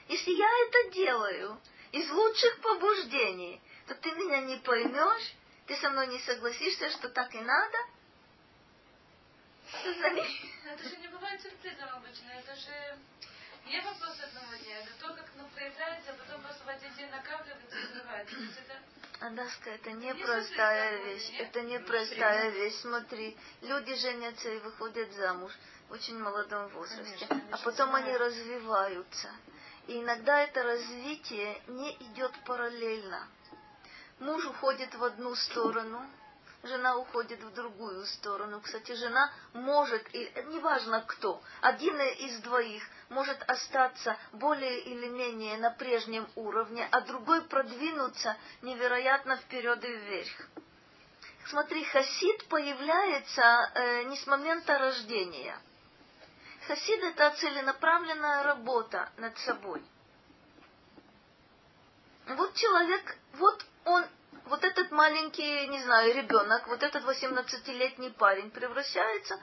Speaker 1: если я это делаю из лучших побуждений, то ты меня не поймешь, ты со мной не согласишься, что так и надо –
Speaker 2: это же не бывает сюрпризом обычно. Это же не вопрос одного дня. Это то, как оно проявляется, а потом просто в один день накапливается и взрывается.
Speaker 1: Адаска, это непростая вещь. Это непростая вещь. Смотри, люди женятся и выходят замуж в очень молодом возрасте, а потом они развиваются. И иногда это развитие не идет параллельно. Муж уходит в одну сторону, жена уходит в другую сторону. Кстати, жена может, и неважно кто, один из двоих может остаться более или менее на прежнем уровне, а другой продвинуться невероятно вперед и вверх. Смотри, хасид появляется э, не с момента рождения. Хасид это целенаправленная работа над собой. Вот человек, вот он вот этот маленький, не знаю, ребенок, вот этот 18-летний парень превращается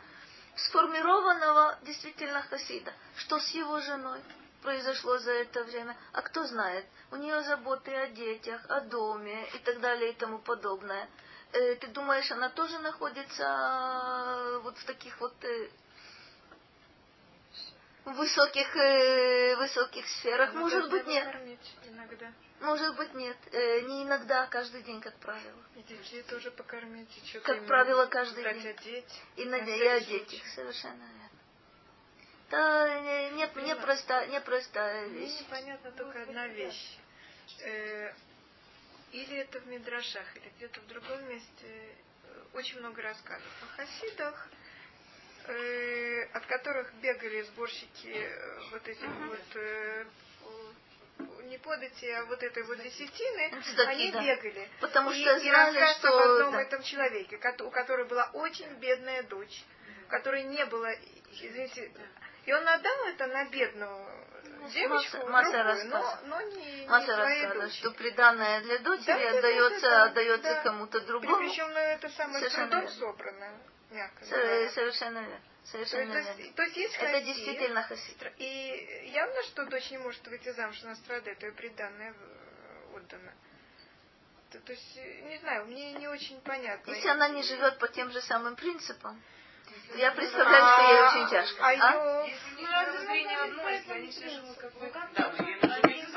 Speaker 1: сформированного действительно хасида. Что с его женой произошло за это время? А кто знает? У нее заботы о детях, о доме и так далее и тому подобное. Э, ты думаешь, она тоже находится э, вот в таких вот э, высоких, высоких сферах?
Speaker 3: Но
Speaker 1: Может быть, нет.
Speaker 3: Иногда.
Speaker 1: Может быть, нет. Э, не иногда, а каждый день, как правило.
Speaker 3: И детей тоже покормить. И что
Speaker 1: как правило, каждый день.
Speaker 3: Одеть,
Speaker 1: и, на, и одеть их, совершенно верно. Да, нет, не просто, не просто вещь.
Speaker 3: Мне непонятна только одна вещь. Э, или это в Мидрашах, или где-то в другом месте э, очень много рассказов о хасидах, э, от которых бегали сборщики э, вот этих uh-huh. вот э, не подати, а вот этой вот десятины,
Speaker 1: Кстати,
Speaker 3: они
Speaker 1: да.
Speaker 3: бегали.
Speaker 1: Потому
Speaker 3: и,
Speaker 1: что
Speaker 3: и
Speaker 1: знали, что...
Speaker 3: об одном
Speaker 1: да.
Speaker 3: этом человеке, у которой была очень бедная дочь, которой не было, извините, и он отдал это на бедную девочку,
Speaker 1: масса,
Speaker 3: другую, но, но не,
Speaker 1: масса
Speaker 3: не своей дочери.
Speaker 1: что приданное для дочери
Speaker 3: да,
Speaker 1: отдается,
Speaker 3: да, да,
Speaker 1: отдается
Speaker 3: да.
Speaker 1: кому-то другому.
Speaker 3: Причем ну, это самое
Speaker 1: Совершенно
Speaker 3: трудом собрано. Мягко.
Speaker 1: Совершенно верно. Совершенно
Speaker 3: то,
Speaker 1: верно.
Speaker 3: есть, то есть есть
Speaker 1: Это
Speaker 3: хасид,
Speaker 1: действительно хасид.
Speaker 3: И явно, что дочь не может выйти замуж, она страдает, ее приданное э, отдано. То, то есть, э, не знаю, мне не очень понятно.
Speaker 1: Если она не живет по тем же самым принципам, то я представляю, что ей очень тяжко.
Speaker 3: А,
Speaker 1: А?
Speaker 3: ее...
Speaker 4: Если не разозрение одно, если они все живут как вы,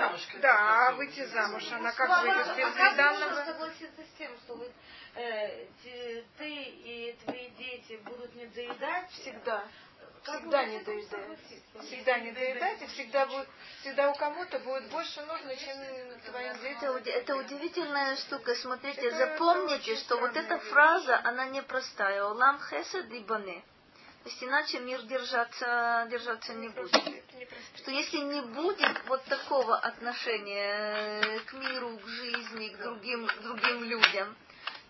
Speaker 4: замуж. как
Speaker 3: Да, выйти замуж. Она как
Speaker 5: Ну,
Speaker 3: выйдет
Speaker 5: а
Speaker 3: без
Speaker 5: как можно
Speaker 3: приданного?
Speaker 5: согласиться с тем, что вот, э, ты и твои дети будут не доедать?
Speaker 3: Всегда. Всегда
Speaker 5: вы
Speaker 3: не
Speaker 5: согласитесь?
Speaker 3: Всегда не доедать, и всегда будет, всегда у кому-то будет больше нужно, чем твоим
Speaker 1: Это,
Speaker 3: детям.
Speaker 1: уди- это удивительная штука. Смотрите,
Speaker 3: Это-
Speaker 1: запомните,
Speaker 3: это
Speaker 1: что вот эта фраза, она непростая. Олам хесед и бане. То есть иначе мир держаться, держаться не будет. Что если не будет вот такого отношения э, к миру, к жизни, к другим, к другим людям,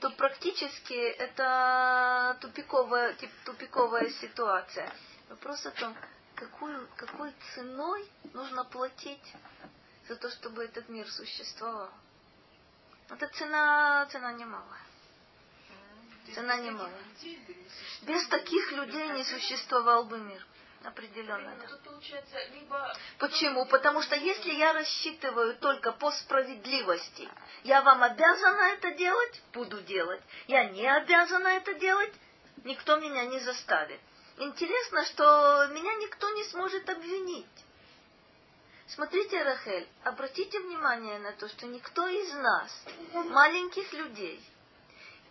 Speaker 1: то практически это тупиковая, тип- тупиковая ситуация. Вопрос о том, какую, какой ценой нужно платить за то, чтобы этот мир существовал. Это цена, цена немалая. Цена немалая. Без таких людей не существовал бы мир. Определенно, да. Почему? Потому что если я рассчитываю только по справедливости, я вам обязана это делать, буду делать. Я не обязана это делать, никто меня не заставит. Интересно, что меня никто не сможет обвинить. Смотрите, Рахель, обратите внимание на то, что никто из нас, маленьких людей,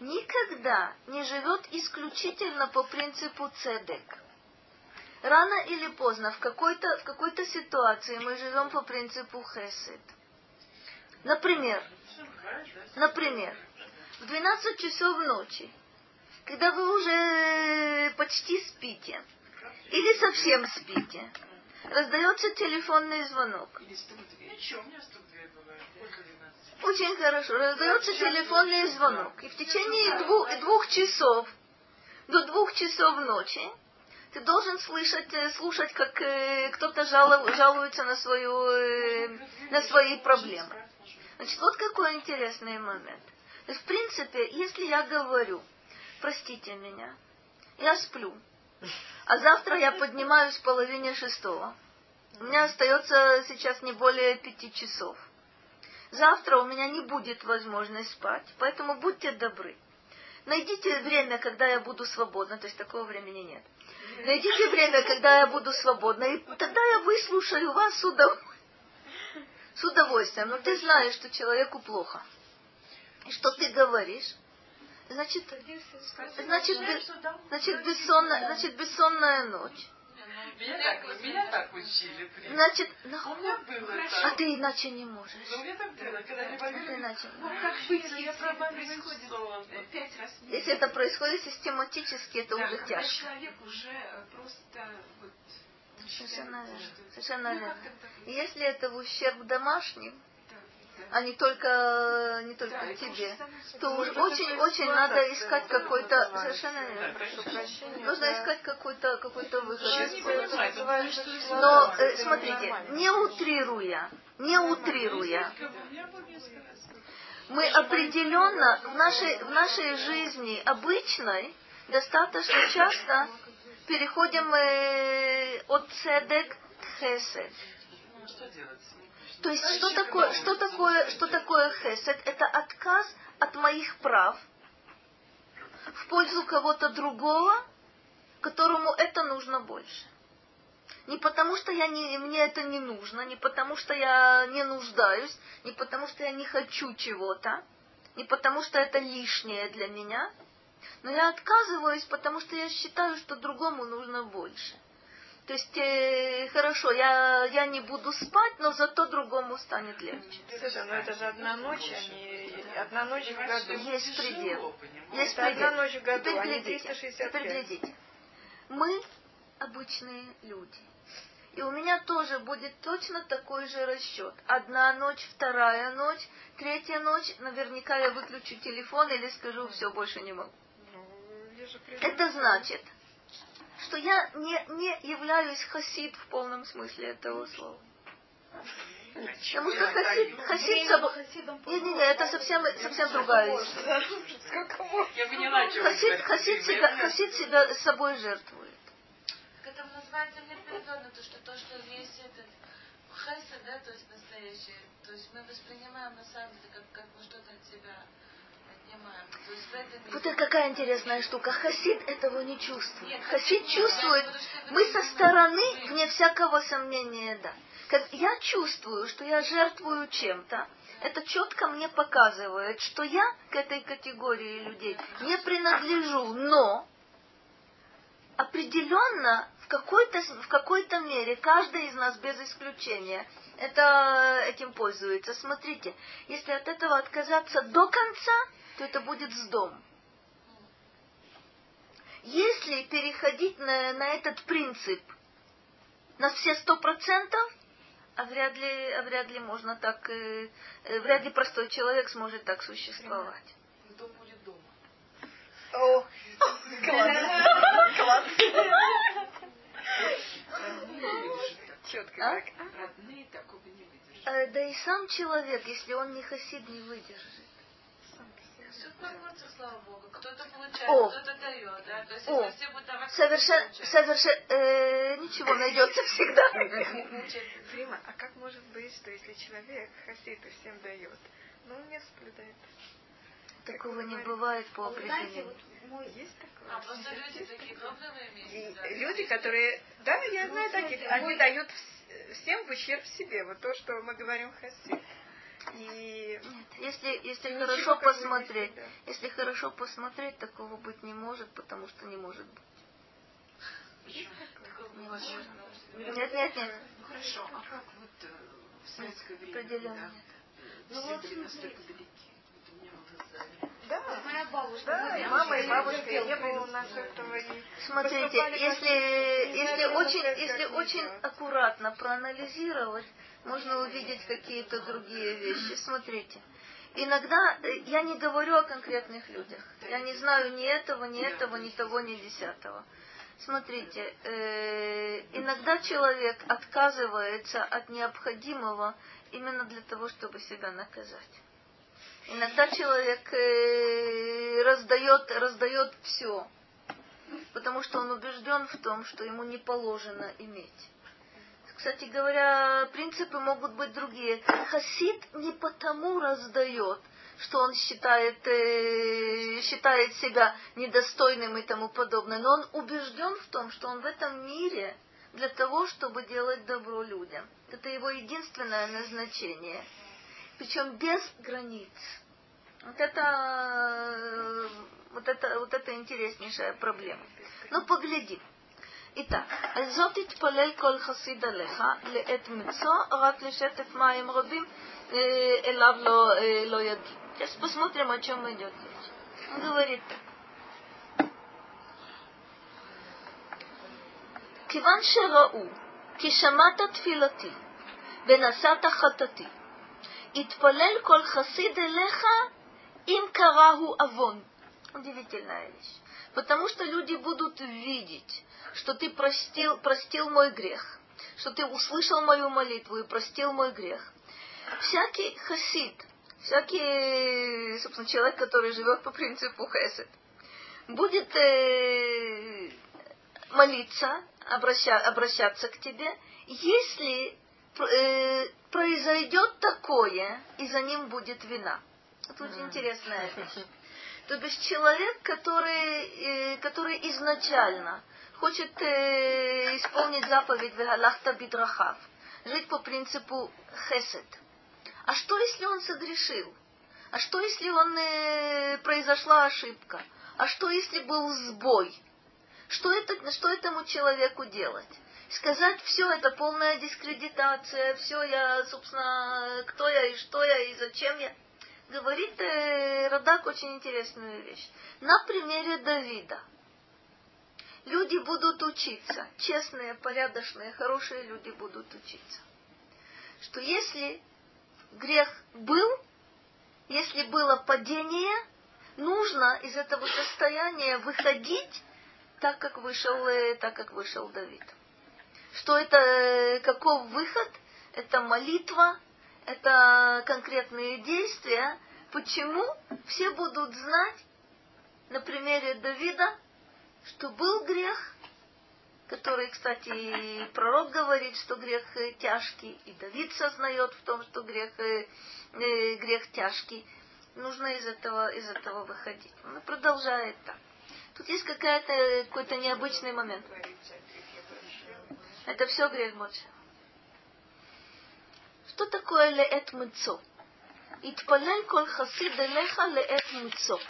Speaker 1: никогда не живет исключительно по принципу цедек. Рано или поздно в какой-то, в какой-то ситуации мы живем по принципу хесед. Например, например, в 12 часов ночи, когда вы уже почти спите, или совсем спите, раздается телефонный звонок. Очень хорошо. Раздается телефонный звонок. И в течение двух, двух часов, до двух часов ночи, ты должен слышать, э, слушать, как э, кто-то жалу, жалуется на, свою, э, на свои проблемы. Значит, вот какой интересный момент. То есть, в принципе, если я говорю, простите меня, я сплю, а завтра я поднимаюсь в половине шестого, у меня остается сейчас не более пяти часов. Завтра у меня не будет возможности спать, поэтому будьте добры. Найдите время, когда я буду свободна, то есть такого времени нет. Найдите время, когда я буду свободна, и тогда я выслушаю вас с удовольствием. С удовольствием. Но ты знаешь, что человеку плохо. И что ты говоришь? Значит, значит, значит, бессонная, значит, бессонная ночь.
Speaker 4: Меня так, меня так учили.
Speaker 1: Значит,
Speaker 4: у меня было
Speaker 1: а ты иначе не можешь.
Speaker 4: Ну, у меня так было, когда не
Speaker 1: А ты иначе.
Speaker 7: Ну, как быть, если это происходит пять раз в
Speaker 1: Если это происходит систематически, это
Speaker 7: да,
Speaker 1: уже тяжко.
Speaker 7: человек уже э, просто вот
Speaker 1: Совершенно верно. Совершенно
Speaker 7: Ну,
Speaker 1: верно.
Speaker 7: так,
Speaker 1: если это в ущерб домашним. А не только, не только
Speaker 7: Да,
Speaker 1: тебе, то очень-очень надо искать
Speaker 3: да,
Speaker 1: какой-то... Совершенно.
Speaker 3: Прошу прощения.
Speaker 1: Нужно
Speaker 3: да.
Speaker 1: искать какой-то какой-то выход.
Speaker 4: Не
Speaker 1: Но э, смотрите, не утрируя, не утрируя, мы определенно в нашей, в нашей жизни обычной достаточно часто переходим э, от цедек к хесед.
Speaker 4: Ну, что делать?
Speaker 1: То есть что такое, что такое, что такое хесед? Это отказ от моих прав в пользу кого-то другого, которому это нужно больше. Не потому, что я не, мне это не нужно, не потому, что я не нуждаюсь, не потому, что я не хочу чего-то, не потому, что это лишнее для меня, но я отказываюсь, потому что я считаю, что другому нужно больше. То есть, э, хорошо, я, я не буду спать, но зато другому станет легче.
Speaker 3: Слушай, ну это же одна ночь, а не одна ночь в году.
Speaker 1: Есть предел. Есть
Speaker 3: Это одна
Speaker 1: предел.
Speaker 3: ночь в году,
Speaker 1: Теперь
Speaker 3: а не
Speaker 1: глядите,
Speaker 3: 365.
Speaker 1: теперь глядите. Мы обычные люди. И у меня тоже будет точно такой же расчет. Одна ночь, вторая ночь, третья ночь, наверняка я выключу телефон или скажу, все, больше не могу.
Speaker 3: Ну, я же придумала.
Speaker 1: Это значит, что я не, не являюсь хасид в полном смысле этого слова. Потому что хасид, хасид собой... Не, не, не, это совсем, совсем другая история. Хасид, хасид, себя, хасид себя собой жертвует.
Speaker 2: Так это называется неопределенно, то, что то, что есть этот хесед, да, то есть настоящее, то есть мы воспринимаем на самом деле, как, как мы что-то от себя
Speaker 1: Вот это какая интересная штука. Хасид этого не чувствует.
Speaker 2: Нет,
Speaker 1: Хасид чувствует, мы со стороны, вне всякого сомнения, да. Как я чувствую, что я жертвую чем-то, это четко мне показывает, что я к этой категории людей не принадлежу, но определенно в какой-то, в какой-то мере каждый из нас без исключения это, этим пользуется. Смотрите, если от этого отказаться до конца, то это будет сдом. Если переходить на, на этот принцип на все сто процентов, а вряд ли, а вряд ли можно так, э, э, вряд ли простой человек сможет так существовать.
Speaker 4: Дом будет дома.
Speaker 3: О, класс. Класс. Четко
Speaker 1: А?
Speaker 3: так.
Speaker 7: Родные такого не выдержат.
Speaker 1: Э, да и сам человек, если он не хасид, не выдержит.
Speaker 2: Все в пропорции, слава Богу. Кто-то получает,
Speaker 1: О.
Speaker 2: кто-то дает, да. То есть
Speaker 1: О.
Speaker 2: если все будут давать,
Speaker 1: э, ничего найдется всегда.
Speaker 3: Фрима, а как может быть, что если человек хасид и всем дает, но он не соблюдает?
Speaker 1: Такого не бывает по определению.
Speaker 5: вот
Speaker 3: мой есть такое.
Speaker 2: А просто люди такие проблемы имеют. да?
Speaker 3: Люди, которые, да, я
Speaker 5: Ну,
Speaker 3: знаю таких, они дают вс- всем в ущерб себе. Вот то, что мы говорим в Хасид. И
Speaker 1: Если, если
Speaker 3: ничего
Speaker 1: хорошо посмотреть,
Speaker 3: всегда.
Speaker 1: если хорошо посмотреть, такого быть не может, потому что не может быть. Невозможно. Нет, нет, нет.
Speaker 7: Ну хорошо, а как вот э, в советское время,
Speaker 1: Определенно
Speaker 7: когда
Speaker 1: нет.
Speaker 5: Ну
Speaker 7: все
Speaker 5: смотри.
Speaker 7: настолько далеки? Вот у меня в глазах.
Speaker 3: да,
Speaker 5: Моя бабушка.
Speaker 3: да, и мама, и бабушка, и не было у нас этого. И
Speaker 1: Смотрите, если, если очень, если очень аккуратно проанализировать, можно увидеть какие-то другие вещи. Смотрите. Иногда э, я не говорю о конкретных людях. Я не знаю ни этого, ни этого, ни того, ни десятого. Смотрите, э, иногда человек отказывается от необходимого именно для того, чтобы себя наказать. Иногда человек э, раздает, раздает все, потому что он убежден в том, что ему не положено иметь. Кстати говоря, принципы могут быть другие. Хасид не потому раздает, что он считает, э, считает себя недостойным и тому подобное, но он убежден в том, что он в этом мире для того, чтобы делать добро людям. Это его единственное назначение. Причем без границ. Вот это, э, вот это, вот это интереснейшая проблема. Ну, поглядим. Итак, אז זאת תתפלל כל חסיד עליך לעת מצוא, רק לשטף מים רבים э, אליו לא, э, לא יגיע. Сейчас посмотрим, о чем идет речь. Он говорит так. כיוון שראו כי שמעת תפילתי ונשאת חטאתי, יתפלל כל חסיד אליך אם קראהו עוון. Удивительная вещь. Потому что люди будут видеть, что ты простил, простил мой грех, что ты услышал мою молитву и простил мой грех. Всякий хасид, всякий, собственно, человек, который живет по принципу хесед, будет э, молиться, обраща, обращаться к тебе, если э, произойдет такое, и за ним будет вина. Это очень интересная вещь. То бишь человек, который, э, который изначально хочет э, исполнить заповедь Вегалахта Бидрахав, жить по принципу хесед. А что, если он согрешил? А что, если он, э, произошла ошибка? А что, если был сбой? Что, это, что этому человеку делать? Сказать, все, это полная дискредитация, все, я, собственно, кто я и что я и зачем я. Говорит э, Радак очень интересную вещь. На примере Давида люди будут учиться, честные, порядочные, хорошие люди будут учиться, что если грех был, если было падение, нужно из этого состояния выходить так, как вышел, э, так, как вышел Давид. Что это, э, каков выход? Это молитва, это конкретные действия. Почему? Все будут знать на примере Давида, что был грех, который, кстати, пророк говорит, что грех э, тяжкий, и Давид сознает в том, что грех, э, э, грех тяжкий. Нужно из этого, из этого выходить. Он продолжает так. Тут есть какая-то, какой-то необычный момент. Это все грех больше. Что такое леэт мыцо? Итпалель коль хасид элеха леэт мыцо.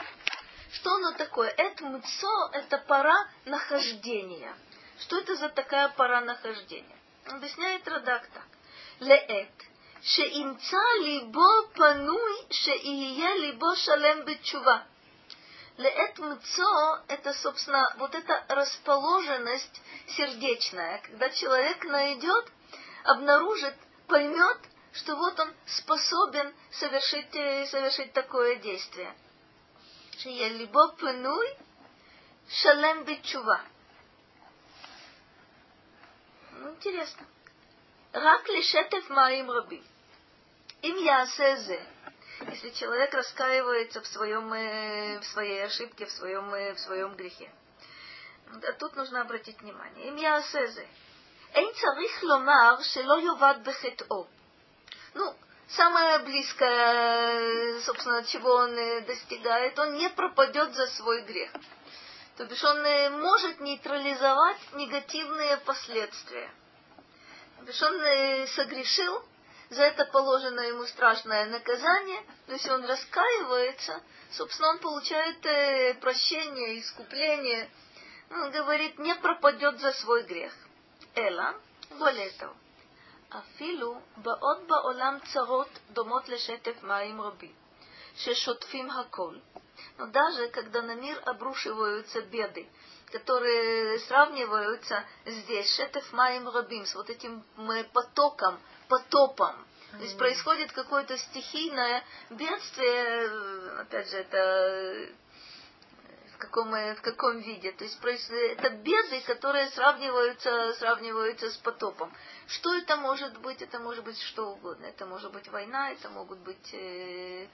Speaker 1: Что оно такое? Это мыцо, это пора нахождения. Что это за такая пора нахождения? Объясняет Радак так. Леэт. Шеимца либо пануй, шеия либо шалем бетчува. Леэт мцо – это, собственно, вот эта расположенность сердечная, когда человек найдет, обнаружит, поймет, что вот он способен совершить, э, совершить такое действие. Шия либо пынуй, шалем бичува. Ну, интересно. Рак лишетев маим раби. Им ясезе. Если человек раскаивается в, своем, э, в своей ошибке, в своем, э, в своем грехе. А тут нужно обратить внимание. Им ясезе. אין צריך לומר שלא יאבד בחטאו. Ну, самое близкое, собственно, чего он достигает, он не пропадет за свой грех. То бишь он может нейтрализовать негативные последствия. То бишь он согрешил, за это положено ему страшное наказание, но если он раскаивается, собственно, он получает э, прощение, искупление. Он говорит, не пропадет за свой грех. Эла, более того, אפילו באות בעולם צרות דומות לשטף מים רבים, ששוטפים הכל. Но даже когда на мир обрушиваются беды, которые сравниваются здесь, шетев маем рабим, с вот этим потоком, потопом. То есть происходит какое-то стихийное бедствие, опять же, это в каком, в каком виде. То есть это беды, которые сравниваются, сравниваются с потопом. Что это может быть? Это может быть что угодно. Это может быть война, это могут быть э,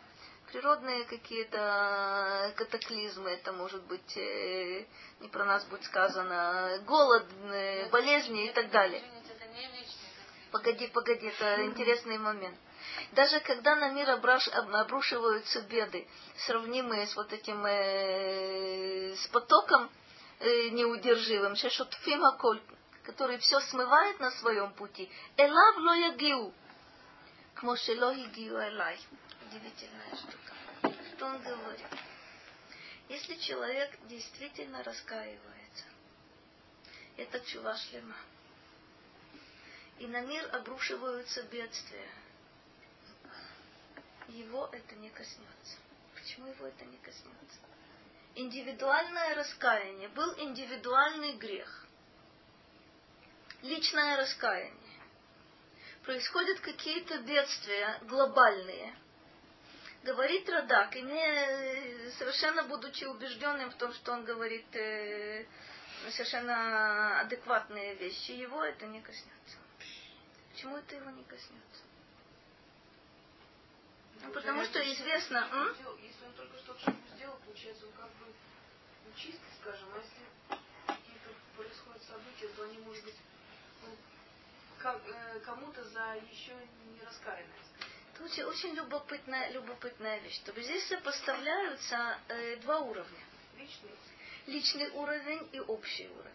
Speaker 1: природные какие-то катаклизмы, это может быть, э, не про нас будет сказано, голод, э, болезни и так далее. Погоди, погоди, это интересный момент. Даже когда на мир обрушиваются беды, сравнимые с вот этим, э, с потоком э, неудерживым, шешутфим аколь, который все смывает на своем пути, элав ло ягиу, кмошело гигиу элай. Удивительная штука. Что он говорит? Если человек действительно раскаивается, это чува. И на мир обрушиваются бедствия. Его это не коснется. Почему его это не коснется? Индивидуальное раскаяние. Был индивидуальный грех. Личное раскаяние. Происходят какие-то бедствия глобальные – говорит Радак, и не совершенно будучи убежденным в том, что он говорит э, совершенно адекватные вещи, его это не коснется. Почему это его не коснется? Ну, потому что известно...
Speaker 7: М? Если он только что что сделал, получается, он как бы ну, чистый, скажем, а если какие-то происходят события, то они, может быть, ну, э, кому-то за еще не раскаянность.
Speaker 1: Это очень, любопытная, любопытная вещь. То есть здесь сопоставляются э, два уровня.
Speaker 7: Личный.
Speaker 1: Личный уровень и общий уровень.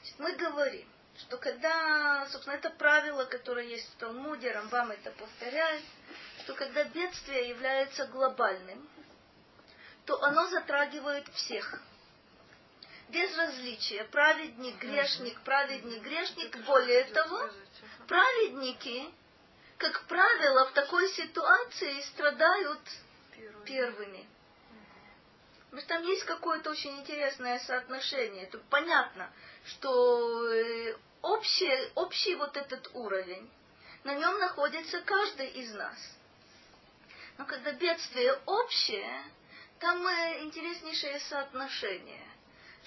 Speaker 1: Значит, мы говорим, что когда, собственно, это правило, которое есть в Талмуде, Рамбам это повторяет, что когда бедствие является глобальным, то оно затрагивает всех. Без различия. Праведник, грешник, праведник, грешник. Более того, праведники как правило, в такой ситуации страдают первыми. Потому что там есть какое-то очень интересное соотношение. Тут понятно, что э, общий, общий вот этот уровень, на нем находится каждый из нас. Но когда бедствие общее, там э, интереснейшее соотношение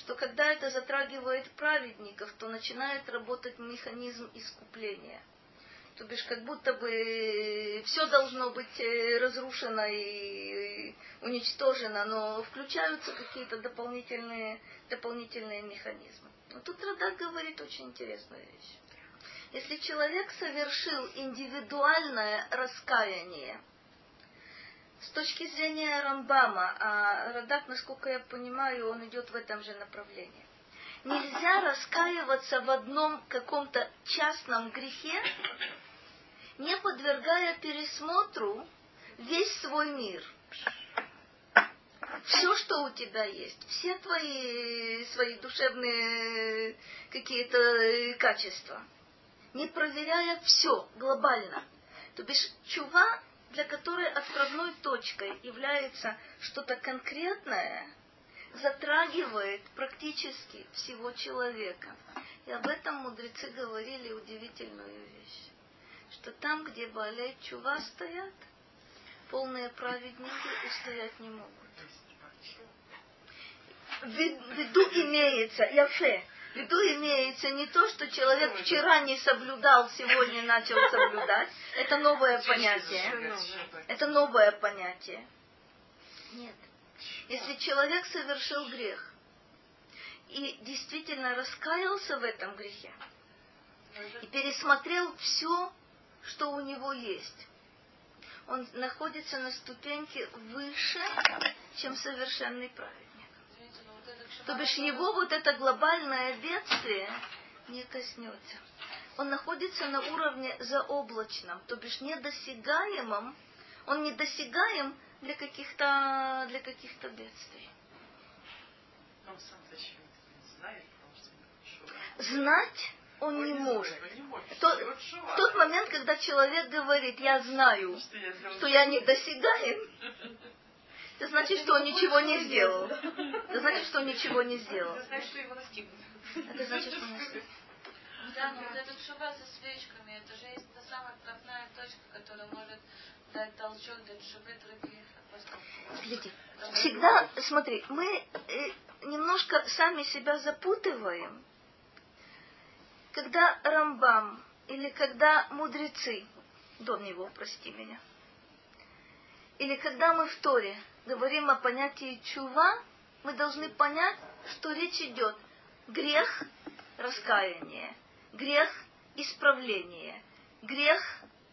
Speaker 1: что когда это затрагивает праведников, то начинает работать механизм искупления. То бишь, как будто бы все должно быть э, разрушено и уничтожено, но включаются какие-то дополнительные, дополнительные механизмы. Но тут Радак говорит очень интересную вещь. Если человек совершил индивидуальное раскаяние, с точки зрения Рамбама, а Радак, насколько я понимаю, он идет в этом же направлении. Нельзя раскаиваться в одном каком-то частном грехе не подвергая пересмотру весь свой мир. Все, что у тебя есть, все твои свои душевные какие-то качества, не проверяя все глобально. То бишь чува, для которой отправной точкой является что-то конкретное, затрагивает практически всего человека. И об этом мудрецы говорили удивительную вещь что там, где Балей Чува стоят, полные праведники устоять не могут. Виду имеется, яфе, в виду имеется не то, что человек вчера не соблюдал, сегодня начал соблюдать. Это новое понятие. Это новое понятие. Нет. Если человек совершил грех и действительно раскаялся в этом грехе, и пересмотрел все что у него есть. Он находится на ступеньке выше, чем совершенный праведник. То бишь его вот это глобальное бедствие не коснется. Он находится на уровне заоблачном, то бишь недосягаемом. Он недосягаем для каких-то для каких-то бедствий.
Speaker 4: Просто
Speaker 1: Знать он не может.
Speaker 4: Он не может.
Speaker 1: То-
Speaker 4: Вот
Speaker 1: В тот момент, когда человек говорит, я знаю,
Speaker 4: Что я
Speaker 1: что я недосягаем, это значит, что он ничего не сделал. Это значит, что он ничего не сделал.
Speaker 4: Это значит, что его настигнут.
Speaker 1: Это значит, что он не
Speaker 2: Да, но вот этот шуба со свечками, это же есть та самая отправная точка, которая может дать толчок для шубы других поступков.
Speaker 1: Гляди, всегда, смотри, мы э, немножко сами себя запутываем, когда Рамбам или когда мудрецы, до него, прости меня, или когда мы в Торе говорим о понятии чува, мы должны понять, что речь идет грех – раскаяние, грех – исправление, грех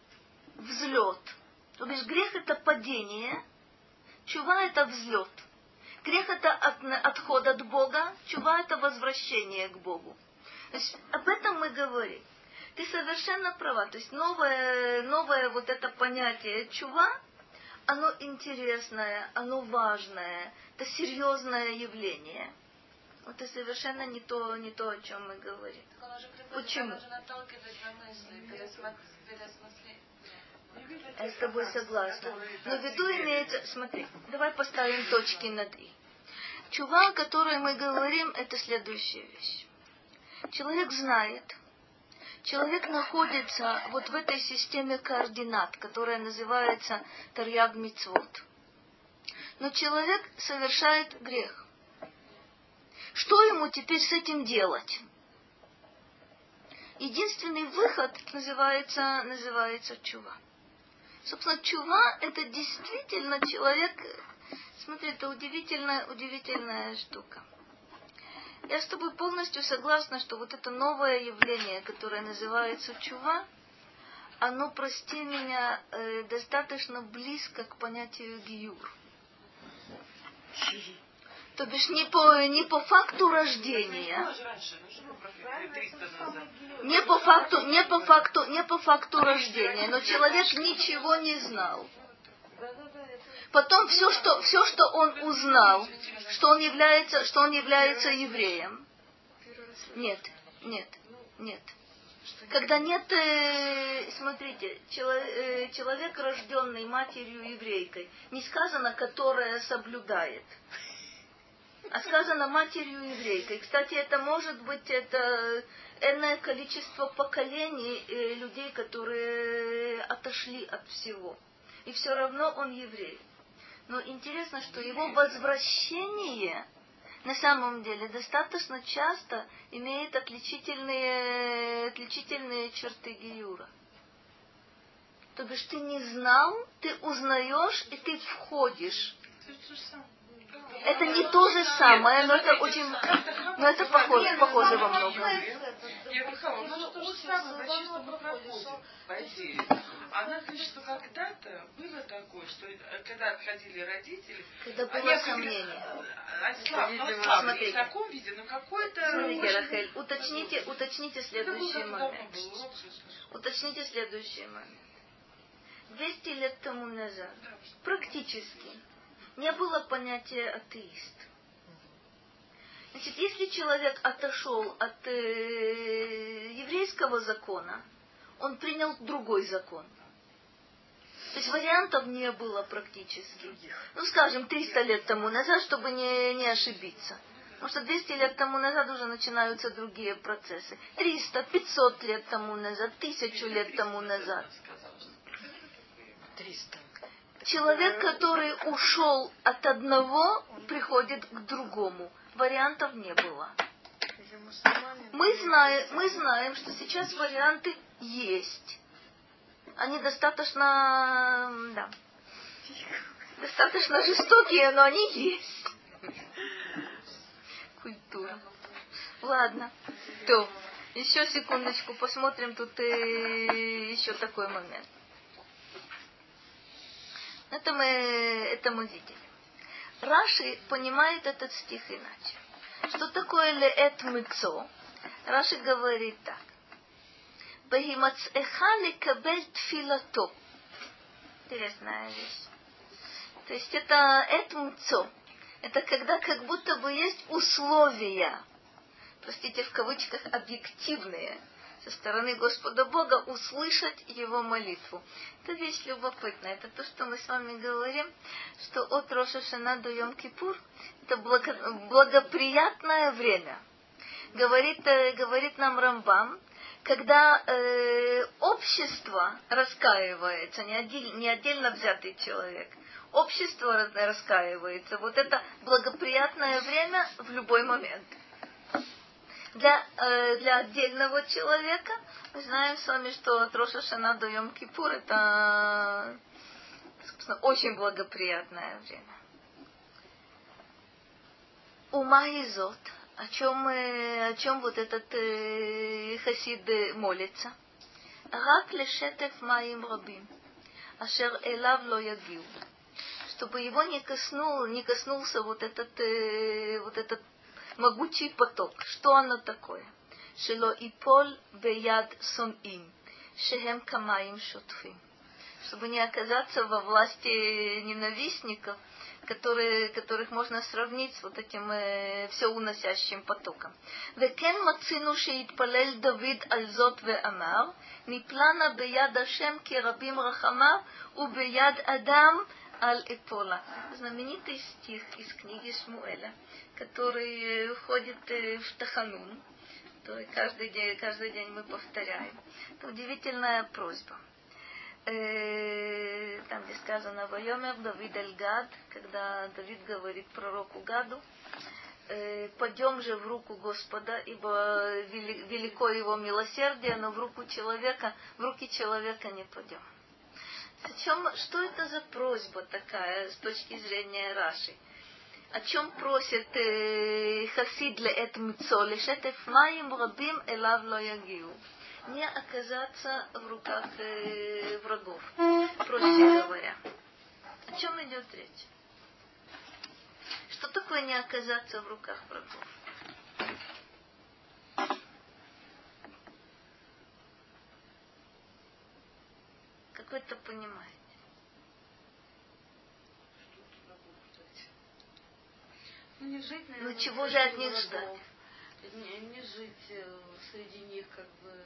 Speaker 1: – взлет. То бишь грех – это падение, чува – это взлет. Грех – это от- отход от Бога, чува – это возвращение к Богу. Есть об этом мы говорим. Ты совершенно права. То есть новое, новое вот это понятие чува, оно интересное, оно важное, это серьезное явление. Вот это совершенно не то, не то, о чем мы говорим.
Speaker 2: Так он уже приходит,
Speaker 1: Почему? Я с тобой согласна. Но в виду имеется... Смотри, давай поставим точки над «и». Чува, о которой мы говорим, это следующая вещь. Человек знает, человек находится вот в этой системе координат, которая называется Тарьяг Мицвод. Но человек совершает грех. Что ему теперь с этим делать? Единственный выход называется, называется чува. Собственно, чува это действительно человек, смотри, это удивительная, удивительная штука. Я с тобой полностью согласна, что вот это новое явление, которое называется чува, оно, прости меня, э, достаточно близко к понятию гиюр. То бишь не по, не по факту рождения,
Speaker 4: Было же раньше, что мы профессор 300 назад.
Speaker 1: не по факту, не по факту, не по факту рождения, но человек ничего не знал. Потом все, что, все, что он узнал, что он является, что он является евреем. Нет, нет, нет. Когда нет, э, смотрите, чело- э, человек, рожденный матерью еврейкой, не сказано, которая соблюдает, а сказано матерью еврейкой. Кстати, это может быть это энное количество поколений э, людей, которые отошли от всего. И все равно он еврей. Но интересно, что его возвращение на самом деле достаточно часто имеет отличительные, отличительные черты Гиюра. То бишь ты не знал, ты узнаешь и ты входишь.
Speaker 4: Это
Speaker 1: не то же самое, но это очень, но это похоже, похоже во многом.
Speaker 4: Я Михаил, ну что же самое, почти что мы проходим, по идее. Она говорит, что когда-то было такое, что э, когда отходили родители,
Speaker 1: Когда
Speaker 4: они
Speaker 1: было
Speaker 4: отходили,
Speaker 1: сомнение.
Speaker 4: э, они ну,
Speaker 1: смотрите.
Speaker 4: в таком виде, но какой-то...
Speaker 1: Смотрите,
Speaker 4: очень-
Speaker 1: Рахель, уточните, уточните следующий момент. Уточните следующий момент. 200 лет тому назад практически не было понятия атеист. Значит, если человек отошел от э, еврейского закона, он принял другой закон. То есть вариантов не было практически. Ну, скажем, 300 лет тому назад, чтобы не, не ошибиться. Потому что 200 лет тому назад уже начинаются другие процессы. 300, 500 лет тому назад, 1000 лет тому назад.
Speaker 6: 300.
Speaker 1: Человек, который ушел от одного, приходит к другому. Вариантов не было. Мы знаем, мы знаем, что сейчас варианты есть. Они достаточно, да, достаточно жестокие, но они есть. Культура. Ладно. То, еще секундочку, посмотрим тут э, еще такой момент. Это мы, это мы видели. Раши понимает этот стих иначе. Что такое леэт мыцо? Раши говорит так. Бахимацеха лекабель тфилато. Интересная вещь. То есть это эт мыцо. Это когда как будто бы есть условия, простите, в кавычках, объективные, стороны Господа Бога услышать его молитву. Это вещь любопытная. Это то, что мы с вами говорим, что от Роша Шана до Йом Кипур это благо, благоприятное время. Говорит, э, говорит нам Рамбам, когда э, общество раскаивается, не, отдель, не отдельно взятый человек, общество раскаивается. Вот это благоприятное время в любой момент для, э, для отдельного человека. Мы знаем с вами, что от Шана до Йом Кипур это собственно, очень благоприятное время. Ума изот, о чем, о чем вот этот э, хасид молится. Рак лешетев маим рабим, ашер элав ло ягил. Чтобы его не, коснул, не коснулся вот этот, э, вот этот могучий поток. Что оно такое? Шело и пол беяд сон им, шехем камаим шутфим. Чтобы не оказаться во власти ненавистников, которые, которых можно сравнить с вот этим э, все уносящим потоком. Векен мацину шиитпалел Давид альзот ве амар, ниплана беяд Ашем ки рабим рахама, у беяд Адам Аль-Эпола. Знаменитый стих из книги Шмуэля, который входит в Таханун. То каждый день, каждый день мы повторяем. Это удивительная просьба. Там, где сказано «Вайомер Давид Эль-Гад», когда Давид говорит пророку Гаду, пойдем же в руку Господа, ибо велико его милосердие, но в руку человека, в руки человека не пойдем. О чем, что это за просьба такая с точки зрения Раши? О чем просит э, Хасид для этого лишетев маим рабим элав ло ягиу? Не оказаться в руках э, врагов, проще говоря. О чем идет речь? Что такое не оказаться в руках врагов? Как вы это понимаете?
Speaker 5: Ну, не жить, наверное,
Speaker 1: ну чего же от них ждать?
Speaker 5: Не, не жить э, среди них, как бы.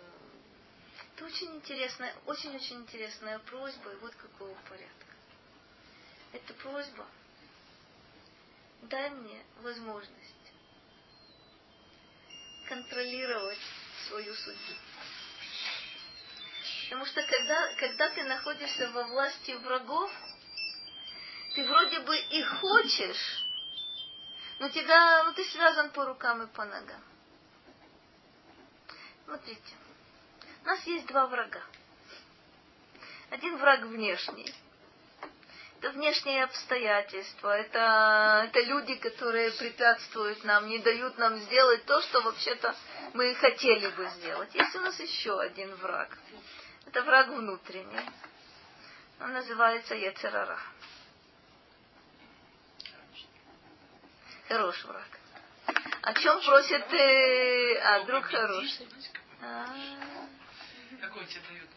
Speaker 1: Это очень интересная, очень-очень интересная просьба, и вот какого порядка. Это просьба. Дай мне возможность контролировать свою судьбу. Потому что когда, когда ты находишься во власти врагов, ты вроде бы и хочешь, но тебя, ну ты связан по рукам и по ногам. Смотрите, у нас есть два врага. Один враг внешний. Это внешние обстоятельства, это, это люди, которые препятствуют нам, не дают нам сделать то, что вообще-то мы хотели бы сделать. Есть у нас еще один враг. Это враг внутренний. Он называется Ецерара. Хороший враг. О чем просит э, а, друг хороший? А.
Speaker 4: Какой тебе дает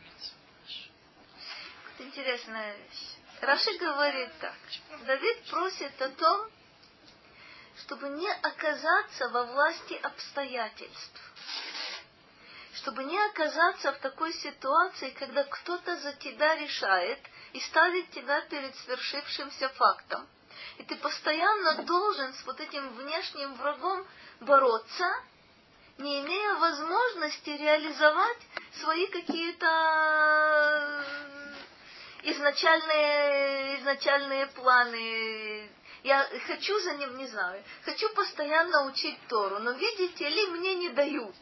Speaker 1: Это интересная вещь. Раши говорит так. Давид просит о том, чтобы не оказаться во власти обстоятельств чтобы не оказаться в такой ситуации, когда кто-то за тебя решает и ставит тебя перед свершившимся фактом. И ты постоянно должен с вот этим внешним врагом бороться, не имея возможности реализовать свои какие-то изначальные, изначальные планы. Я хочу за ним, не знаю, хочу постоянно учить Тору, но видите ли, мне не дают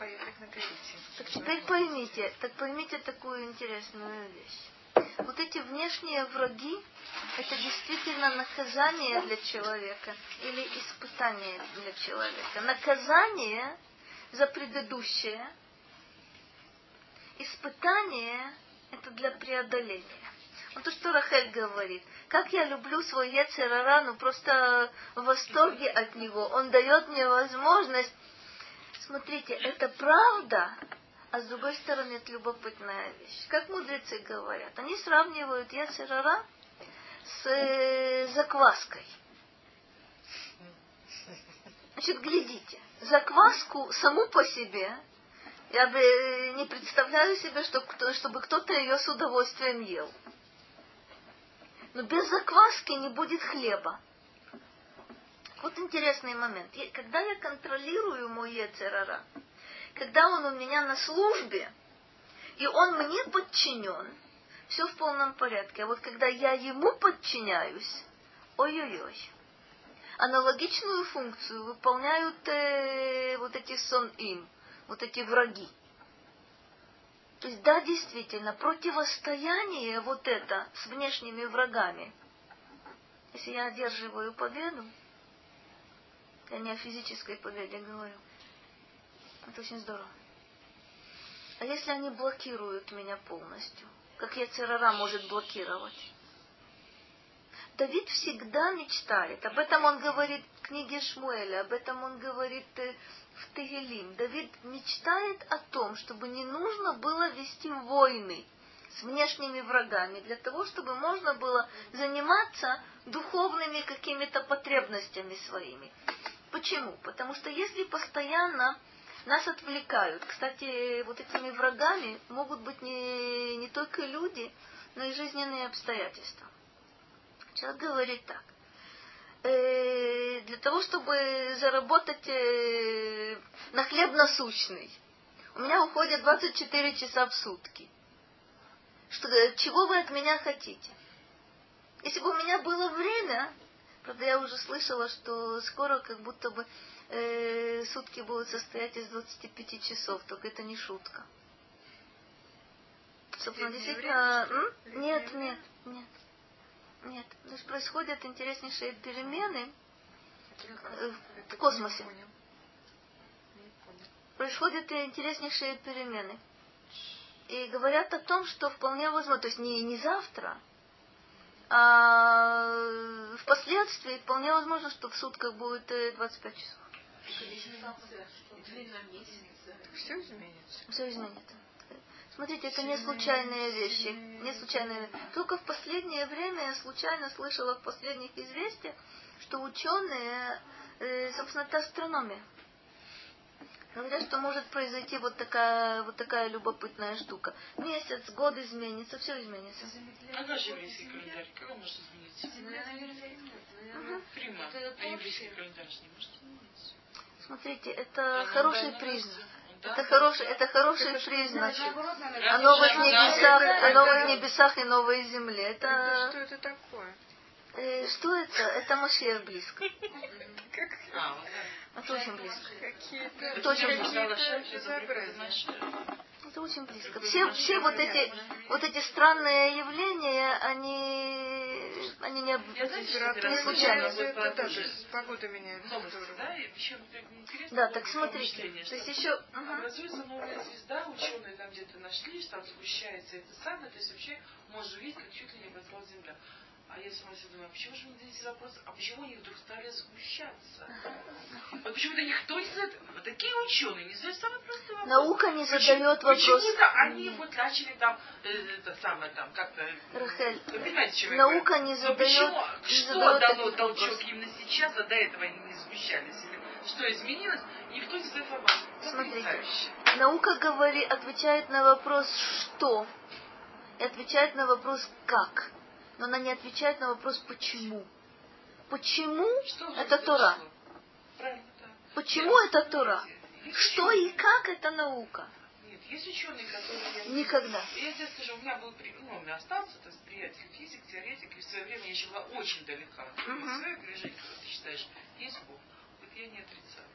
Speaker 3: поехать на Гаити.
Speaker 1: Так теперь поймите, так поймите такую интересную вещь. Вот эти внешние враги, это действительно наказание для человека или испытание для человека. Наказание за предыдущее, испытание это для преодоления. Вот то, что Рахель говорит. Как я люблю свой Ецерара, ну просто в восторге от него. Он дает мне возможность. Смотрите, это правда, а с другой стороны это любопытная вещь. Как мудрецы говорят, они сравнивают Ецерара с э, закваской. Значит, глядите, закваску саму по себе я бы не представляю себе, что, чтобы кто-то ее с удовольствием ел. Но без закваски не будет хлеба. Вот интересный момент. Когда я контролирую мой Ецерара, когда он у меня на службе, и он мне подчинен, все в полном порядке. А вот когда я ему подчиняюсь, ой-ой-ой. Аналогичную функцию выполняют э, вот эти сон им, вот эти враги. То есть, да, действительно, противостояние вот это с внешними врагами. Если я одерживаю победу, я не о физической победе говорю, это очень здорово. А если они блокируют меня полностью, как я Церара может блокировать? Давид всегда мечтает. Об этом он говорит в книге Шмуэля, об этом он говорит э, в Тегелим. Давид мечтает о том, чтобы не нужно было вести войны с внешними врагами, для того, чтобы можно было заниматься духовными какими-то потребностями своими. Почему? Потому что если постоянно нас отвлекают, кстати, вот этими врагами могут быть не, не только люди, но и жизненные обстоятельства. Человек говорит так. Э, для того, чтобы заработать э, на хлеб насущный, у меня уходит 24 часа в сутки. Что, чего вы от меня хотите? Если бы у меня было время, правда, я уже слышала, что скоро как будто бы э, сутки будут состоять из 25 часов, только это не шутка. Собственно, действительно... Нет, нет, нет. Нет. То есть происходят интереснейшие перемены э, в космосе. Происходят интереснейшие перемены. И говорят о том, что вполне возможно, то есть не, не завтра, а впоследствии вполне возможно, что в сутках будет 25 часов.
Speaker 3: Все изменится.
Speaker 1: Все изменится. Смотрите, это не случайные вещи. Не случайные. Только в последнее время я случайно слышала в последних известиях, что ученые, э, собственно, это астрономия. Говорят, что может произойти вот такая, вот такая любопытная штука. Месяц, год изменится, все изменится.
Speaker 4: А наш еврейский календарь, как он может измениться? Прима, а еврейский календарь не может измениться.
Speaker 1: Смотрите, это хороший признак. Это хороший, это хороший признак о новых небесах, о новых небесах и новой земле. Это
Speaker 3: что это такое?
Speaker 1: Э, что это? Это Машех близко.
Speaker 4: А,
Speaker 1: Это очень близко. Это очень близко. Это очень близко. Все, все вот эти, вот эти странные явления, они, они не, не
Speaker 3: даже погода меняется.
Speaker 4: Да,
Speaker 1: так смотрите. То есть еще...
Speaker 4: Образуется новая звезда, ученые там где-то нашли, что там сгущается это самое, то есть вообще можно увидеть, как чуть ли не образовалась Земля. А я смотрю, думаю, а почему же мне задаете вопрос, а почему они вдруг стали сгущаться? Вот почему-то никто не задает, вот такие ученые не задают самый простой вопрос.
Speaker 1: Наука не
Speaker 4: Почему-
Speaker 1: задает вопрос.
Speaker 4: Почему-то они вот начали там, э, это самое там, как-то...
Speaker 1: Рахель,
Speaker 4: Вы понимаете, я
Speaker 1: наука не задает-
Speaker 4: почему,
Speaker 1: не
Speaker 4: что
Speaker 1: задает
Speaker 4: дало толчок
Speaker 1: вопросов.
Speaker 4: именно сейчас, а до этого они не сгущались? Или что изменилось? Никто не задает вопрос.
Speaker 1: Смотрите. Наука говорит, отвечает на вопрос «что?» и отвечает на вопрос «как?». Но она не отвечает на вопрос «почему?». Почему
Speaker 4: Что
Speaker 1: это Тора?
Speaker 4: Правильно, да.
Speaker 1: Почему это Тора?
Speaker 4: Есть
Speaker 1: Что и как это наука?
Speaker 4: Нет, есть ученые, которые... я-
Speaker 1: Никогда.
Speaker 4: Я тебе скажу, у меня был, ну, у меня остался, то есть, приятель физик, теоретик, и в свое время я жила очень.
Speaker 1: Мгм.
Speaker 4: От своей лежит, как ты считаешь, есть Бог. Вот я не отрицаю.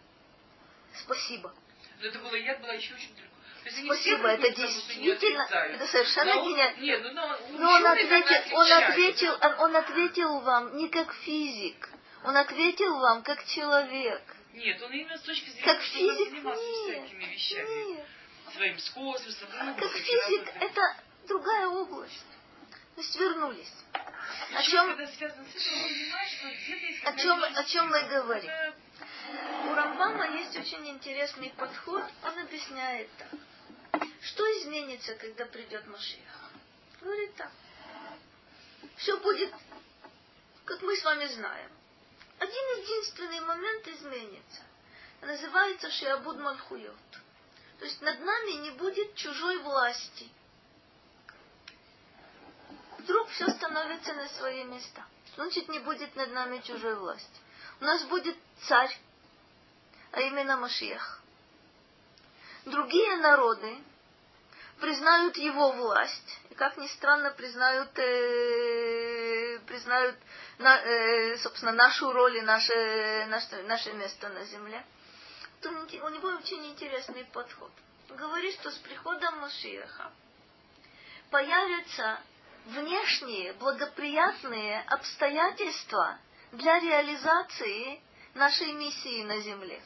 Speaker 1: Спасибо.
Speaker 4: Но это было, я была еще очень далеко.
Speaker 1: Спасибо, это действительно, это совершенно гениально.
Speaker 4: Ну, но,
Speaker 1: Но он
Speaker 4: так
Speaker 1: ответил, он ответил, он, ответил вам не как физик, он ответил вам как человек.
Speaker 4: Нет, он именно с точки зрения,
Speaker 1: Как
Speaker 4: что он занимался
Speaker 1: нет,
Speaker 4: всякими вещами.
Speaker 1: нет.
Speaker 4: Своим с космосом. ну,
Speaker 1: Как физик это другая область. То есть вернулись. О чем, о чем, о чем мы говорим? У Рамбама есть очень интересный подход. Он объясняет так. Что изменится, когда придет Машиах? Говорит так. Все будет, как мы с вами знаем. Один единственный момент изменится. Называется Шиабуд Мальхуйот. То есть над нами не будет чужой власти. Вдруг все становится на свои места. Значит, не будет над нами чужой власти. У нас будет царь, а именно Машиах. Другие народы признают его власть, и как ни странно признают, э, признают на, э, собственно, нашу роль и наше, наше, наше место на земле. То у него очень интересный подход. Говорит, что с приходом Машиаха появятся внешние благоприятные обстоятельства для реализации нашей миссии на земле.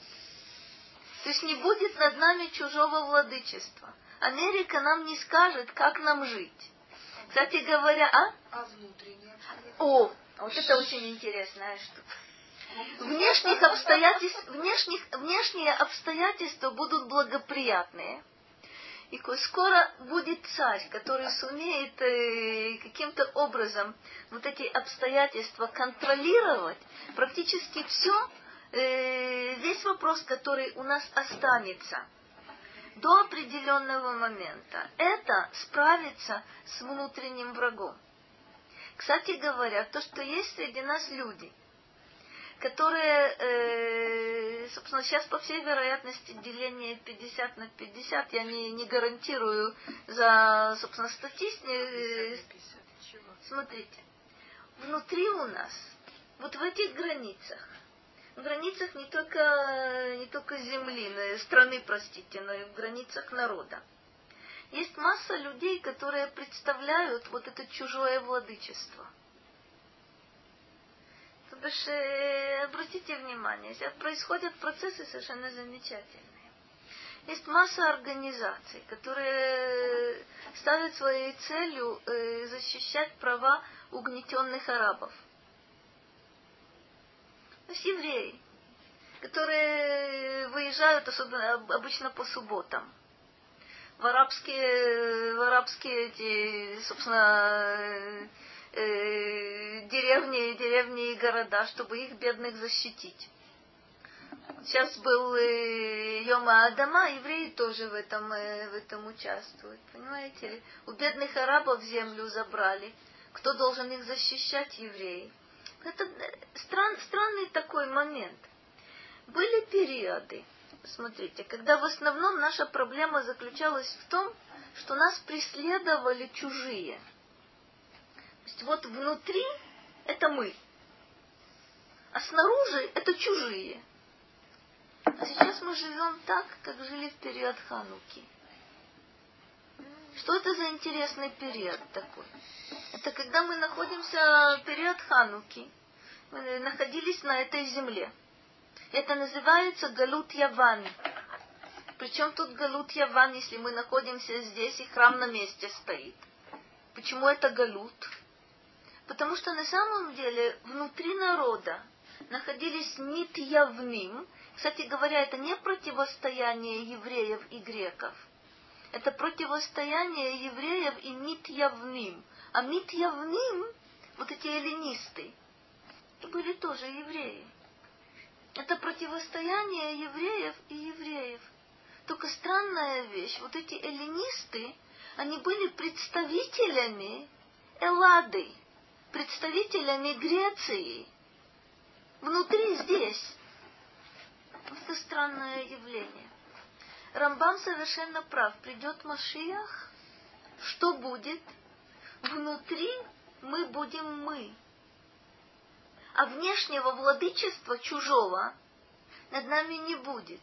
Speaker 1: То есть не будет над нами чужого владычества. Америка нам не скажет, как нам жить. Кстати говоря, а?
Speaker 7: А внутреннее?
Speaker 1: О, вот это очень интересная штука. Внешних обстоятельств, внешних, внешние обстоятельства будут благоприятные. И скоро будет царь, который сумеет э, каким-то образом вот эти обстоятельства контролировать, практически все, э, весь вопрос, который у нас останется до определенного момента, это справиться с внутренним врагом. Кстати говоря, то, что есть среди нас люди, которые, э, собственно, сейчас по всей вероятности деление 50 на 50, я не, не гарантирую за, собственно, статистику. Э, смотрите, внутри у нас, вот в этих границах, в границах не только, не только земли, страны, простите, но и в границах народа. Есть масса людей, которые представляют вот это чужое владычество – то бишь, э, обратите внимание, происходят процессы совершенно замечательные. Есть масса организаций, которые ставят своей целью э, защищать права угнетенных арабов. То есть евреи, которые выезжают особенно обычно по субботам в арабские, в арабские эти, собственно, э, деревни, деревни и города, чтобы их бедных защитить. Сейчас был э, Йома Адама, евреи тоже в этом, э, в этом участвуют. Понимаете? У бедных арабов землю забрали. Кто должен их защищать? Евреи. Это э, стран, странный такой момент. Были периоды, смотрите, когда в основном наша проблема заключалась в том, что нас преследовали чужие – есть вот внутри это мы, а снаружи это чужие. А сейчас мы живем так, как жили в период Хануки. Что это за интересный период такой? Это когда мы находимся в период Хануки, мы находились на этой земле. Это называется Галут Яван. Причем тут Галут Яван, если мы находимся здесь и храм на месте стоит? Почему это Галут? Потому что на самом деле внутри народа находились нит явным. Кстати говоря, это не противостояние евреев и греков. Это противостояние евреев и нит явным. А мит явным, вот эти эллинисты, были тоже евреи. Это противостояние евреев и евреев. Только странная вещь, вот эти эллинисты, они были представителями Эллады, представителями Греции внутри здесь. Это странное явление. Рамбам совершенно прав. Придет Машиах, что будет? Внутри мы будем мы. А внешнего владычества чужого над нами не будет.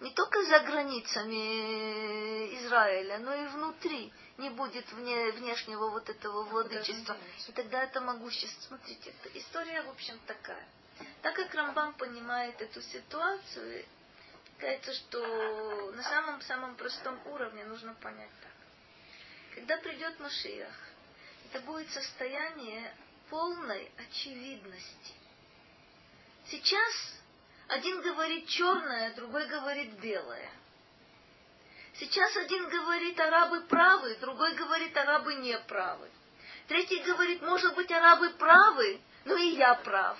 Speaker 1: Не только за границами Израиля, но и внутри не будет вне, внешнего вот этого владычества. И тогда это могущество. Смотрите, история, в общем, такая. Так как Рамбам понимает эту ситуацию, кажется, что на самом-самом простом уровне нужно понять так. Когда придет Машиах, и это будет состояние полной очевидности. Сейчас один говорит черное, другой говорит белое. Сейчас один говорит, арабы правы, другой говорит, арабы не правы. Третий говорит, может быть, арабы правы, но и я прав.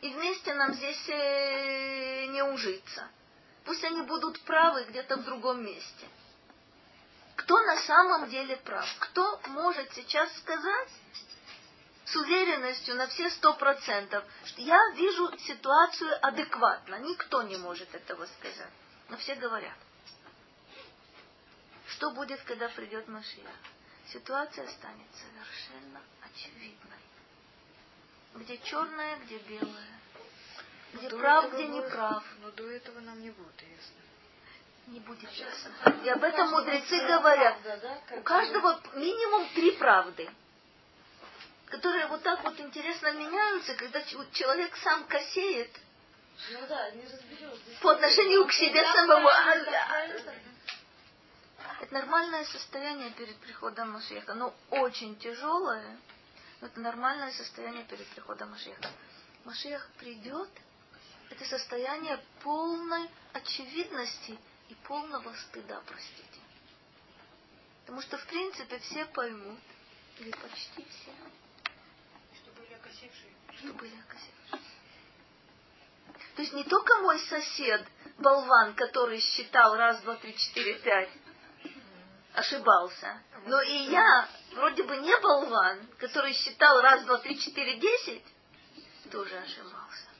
Speaker 1: И вместе нам здесь э, не ужиться. Пусть они будут правы где-то в другом месте. Кто на самом деле прав? Кто может сейчас сказать с уверенностью на все сто процентов, что я вижу ситуацию адекватно? Никто не может этого сказать. Но все говорят. Что будет, когда придет Машиах? Ситуация станет совершенно очевидной. Где черное, где белое. Где
Speaker 3: До
Speaker 1: прав, где не прав.
Speaker 3: Но до этого нам не будет ясно.
Speaker 1: Не будет ясно. И об этом мудрецы говорят. У каждого минимум три правды, которые вот так вот интересно меняются, когда человек сам косеет
Speaker 5: Ну да, не
Speaker 1: по отношению к себе самому.
Speaker 5: правильно.
Speaker 1: Это нормальное состояние перед приходом Машеха. Но очень тяжелое, но это нормальное состояние перед приходом Машеха. Машех придет, это состояние полной очевидности и полного стыда, простите. Потому что, в принципе, все поймут, или почти все,
Speaker 7: Что были окосившие.
Speaker 1: что были окосевшие. То есть не только мой сосед, болван, который считал раз, два, три, четыре, пять, ошибался, но и я, вроде бы не болван, который считал раз, два, три, четыре, десять, тоже ошибался.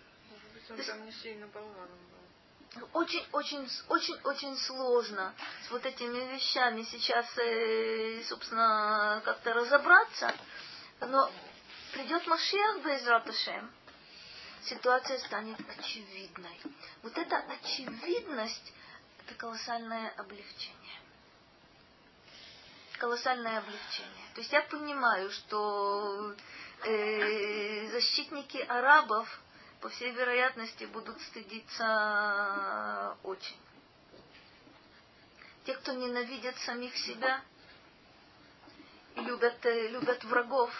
Speaker 3: Он там не сильно болваном был.
Speaker 1: Очень, очень, очень, очень сложно с вот этими вещами сейчас, э, собственно, как-то разобраться. Но придет Машиах без Раташем, ситуация станет очевидной. Вот эта очевидность – это колоссальное облегчение. Колоссальное облегчение. То есть я понимаю, что э, защитники арабов по всей вероятности, будут стыдиться очень. Те, кто ненавидят самих себя и любят, э, любят врагов,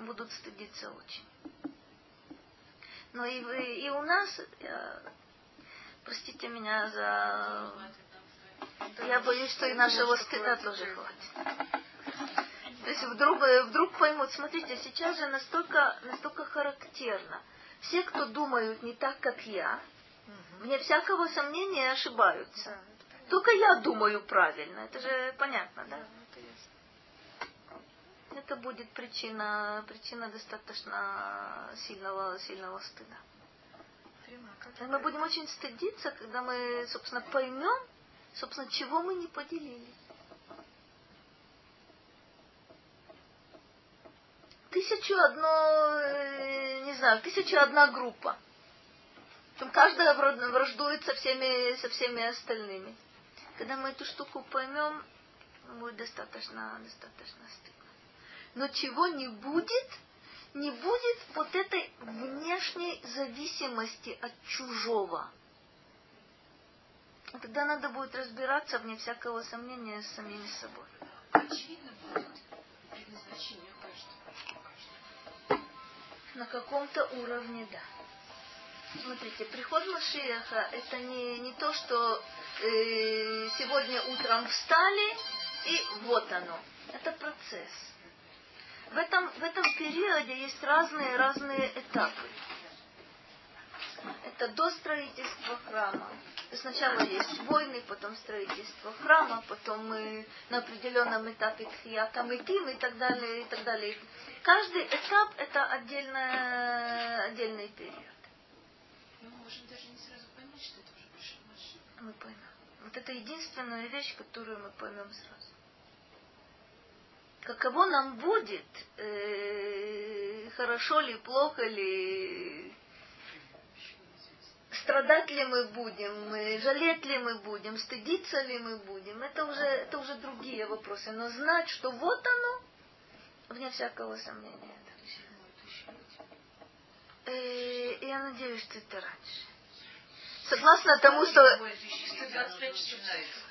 Speaker 1: будут стыдиться очень. Но и, вы- и у нас, я- простите меня за... Я боюсь, что и нашего стыда тоже хватит. То есть вдруг, э, вдруг поймут, смотрите, сейчас же настолько, настолько характерно. Все, кто думают не так, как я, вне всякого сомнения ошибаются. Только я думаю правильно. Это же понятно, да?
Speaker 3: Это
Speaker 1: будет причина, причина достаточно сильного, сильного стыда. Мы будем очень стыдиться, когда мы, собственно, поймем, собственно, чего мы не поделили. Тысячу одно, э, не знаю, тысяча одна группа. Причем каждая вра- враждует со всеми, со всеми остальными. Когда мы эту штуку поймем, будет достаточно, достаточно стыдно. Но чего не будет, не будет вот этой внешней зависимости от чужого. Тогда надо будет разбираться, вне всякого сомнения, с самими собой.
Speaker 7: Очевидно будет предназначение каждого.
Speaker 1: На каком-то уровне, да. Смотрите, приход Машиаха это не, не то, что э, сегодня утром встали и вот оно. Это процесс. В этом, в этом периоде есть разные, разные этапы. Это до строительства храма. Сначала есть войны, потом строительство храма, потом мы на определенном этапе тхията мытим и так далее, и так далее. Каждый этап это отдельно, отдельный период.
Speaker 7: Мы можем даже не сразу поймать, что это уже пришел Машин.
Speaker 1: Мы поймем. Вот это единственная вещь, которую мы поймем сразу. Каково нам будет, э, хорошо ли, плохо ли, страдать ли мы будем, жалеть ли мы будем, стыдиться ли мы будем, это уже, это уже другие вопросы. Но знать, что вот оно, вне всякого сомнения. Э, я надеюсь, что это раньше. Согласно тому, что
Speaker 7: Бывает вещи
Speaker 4: часы 25 часов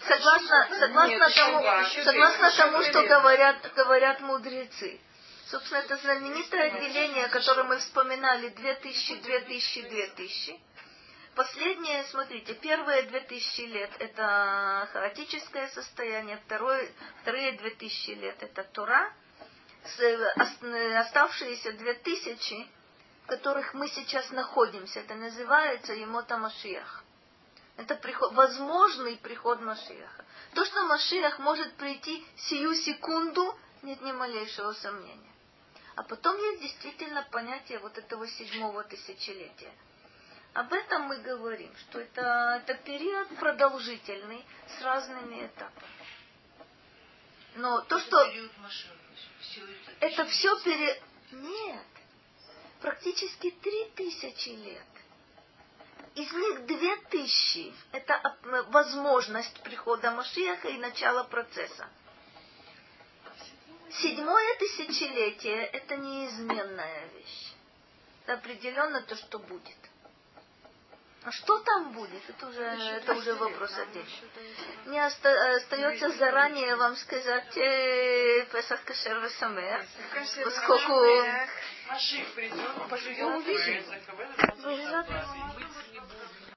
Speaker 1: Согласно, согласно тому, согласно тому, что говорят, говорят мудрецы. Собственно, это знаменитое отделение, которое мы вспоминали, 2000, 2000, 2000. Последнее, смотрите, первые 2000 лет – это хаотическое состояние, второе, вторые 2000 лет – это Тура, оставшиеся 2000, в которых мы сейчас находимся, это называется Емота Машиах. Это приход, возможный приход Машиаха. То, что Машиах может прийти сию секунду, нет ни малейшего сомнения. А потом есть действительно понятие вот этого седьмого тысячелетия. Об этом мы говорим, что это, это период продолжительный с разными этапами. Но то, что это все пере... Нет. Практически три тысячи лет. Из них две тысячи – это возможность прихода Машиаха и начала процесса. Седьмое тысячелетие – это неизменная вещь. Это определенно то, что будет. А что там будет, это уже, это уже вопрос отдельный. Мне оста- остается заранее вам сказать э, Песах Кашер Весамех, поскольку
Speaker 4: Машик придет,
Speaker 1: Увидим.
Speaker 4: увидим.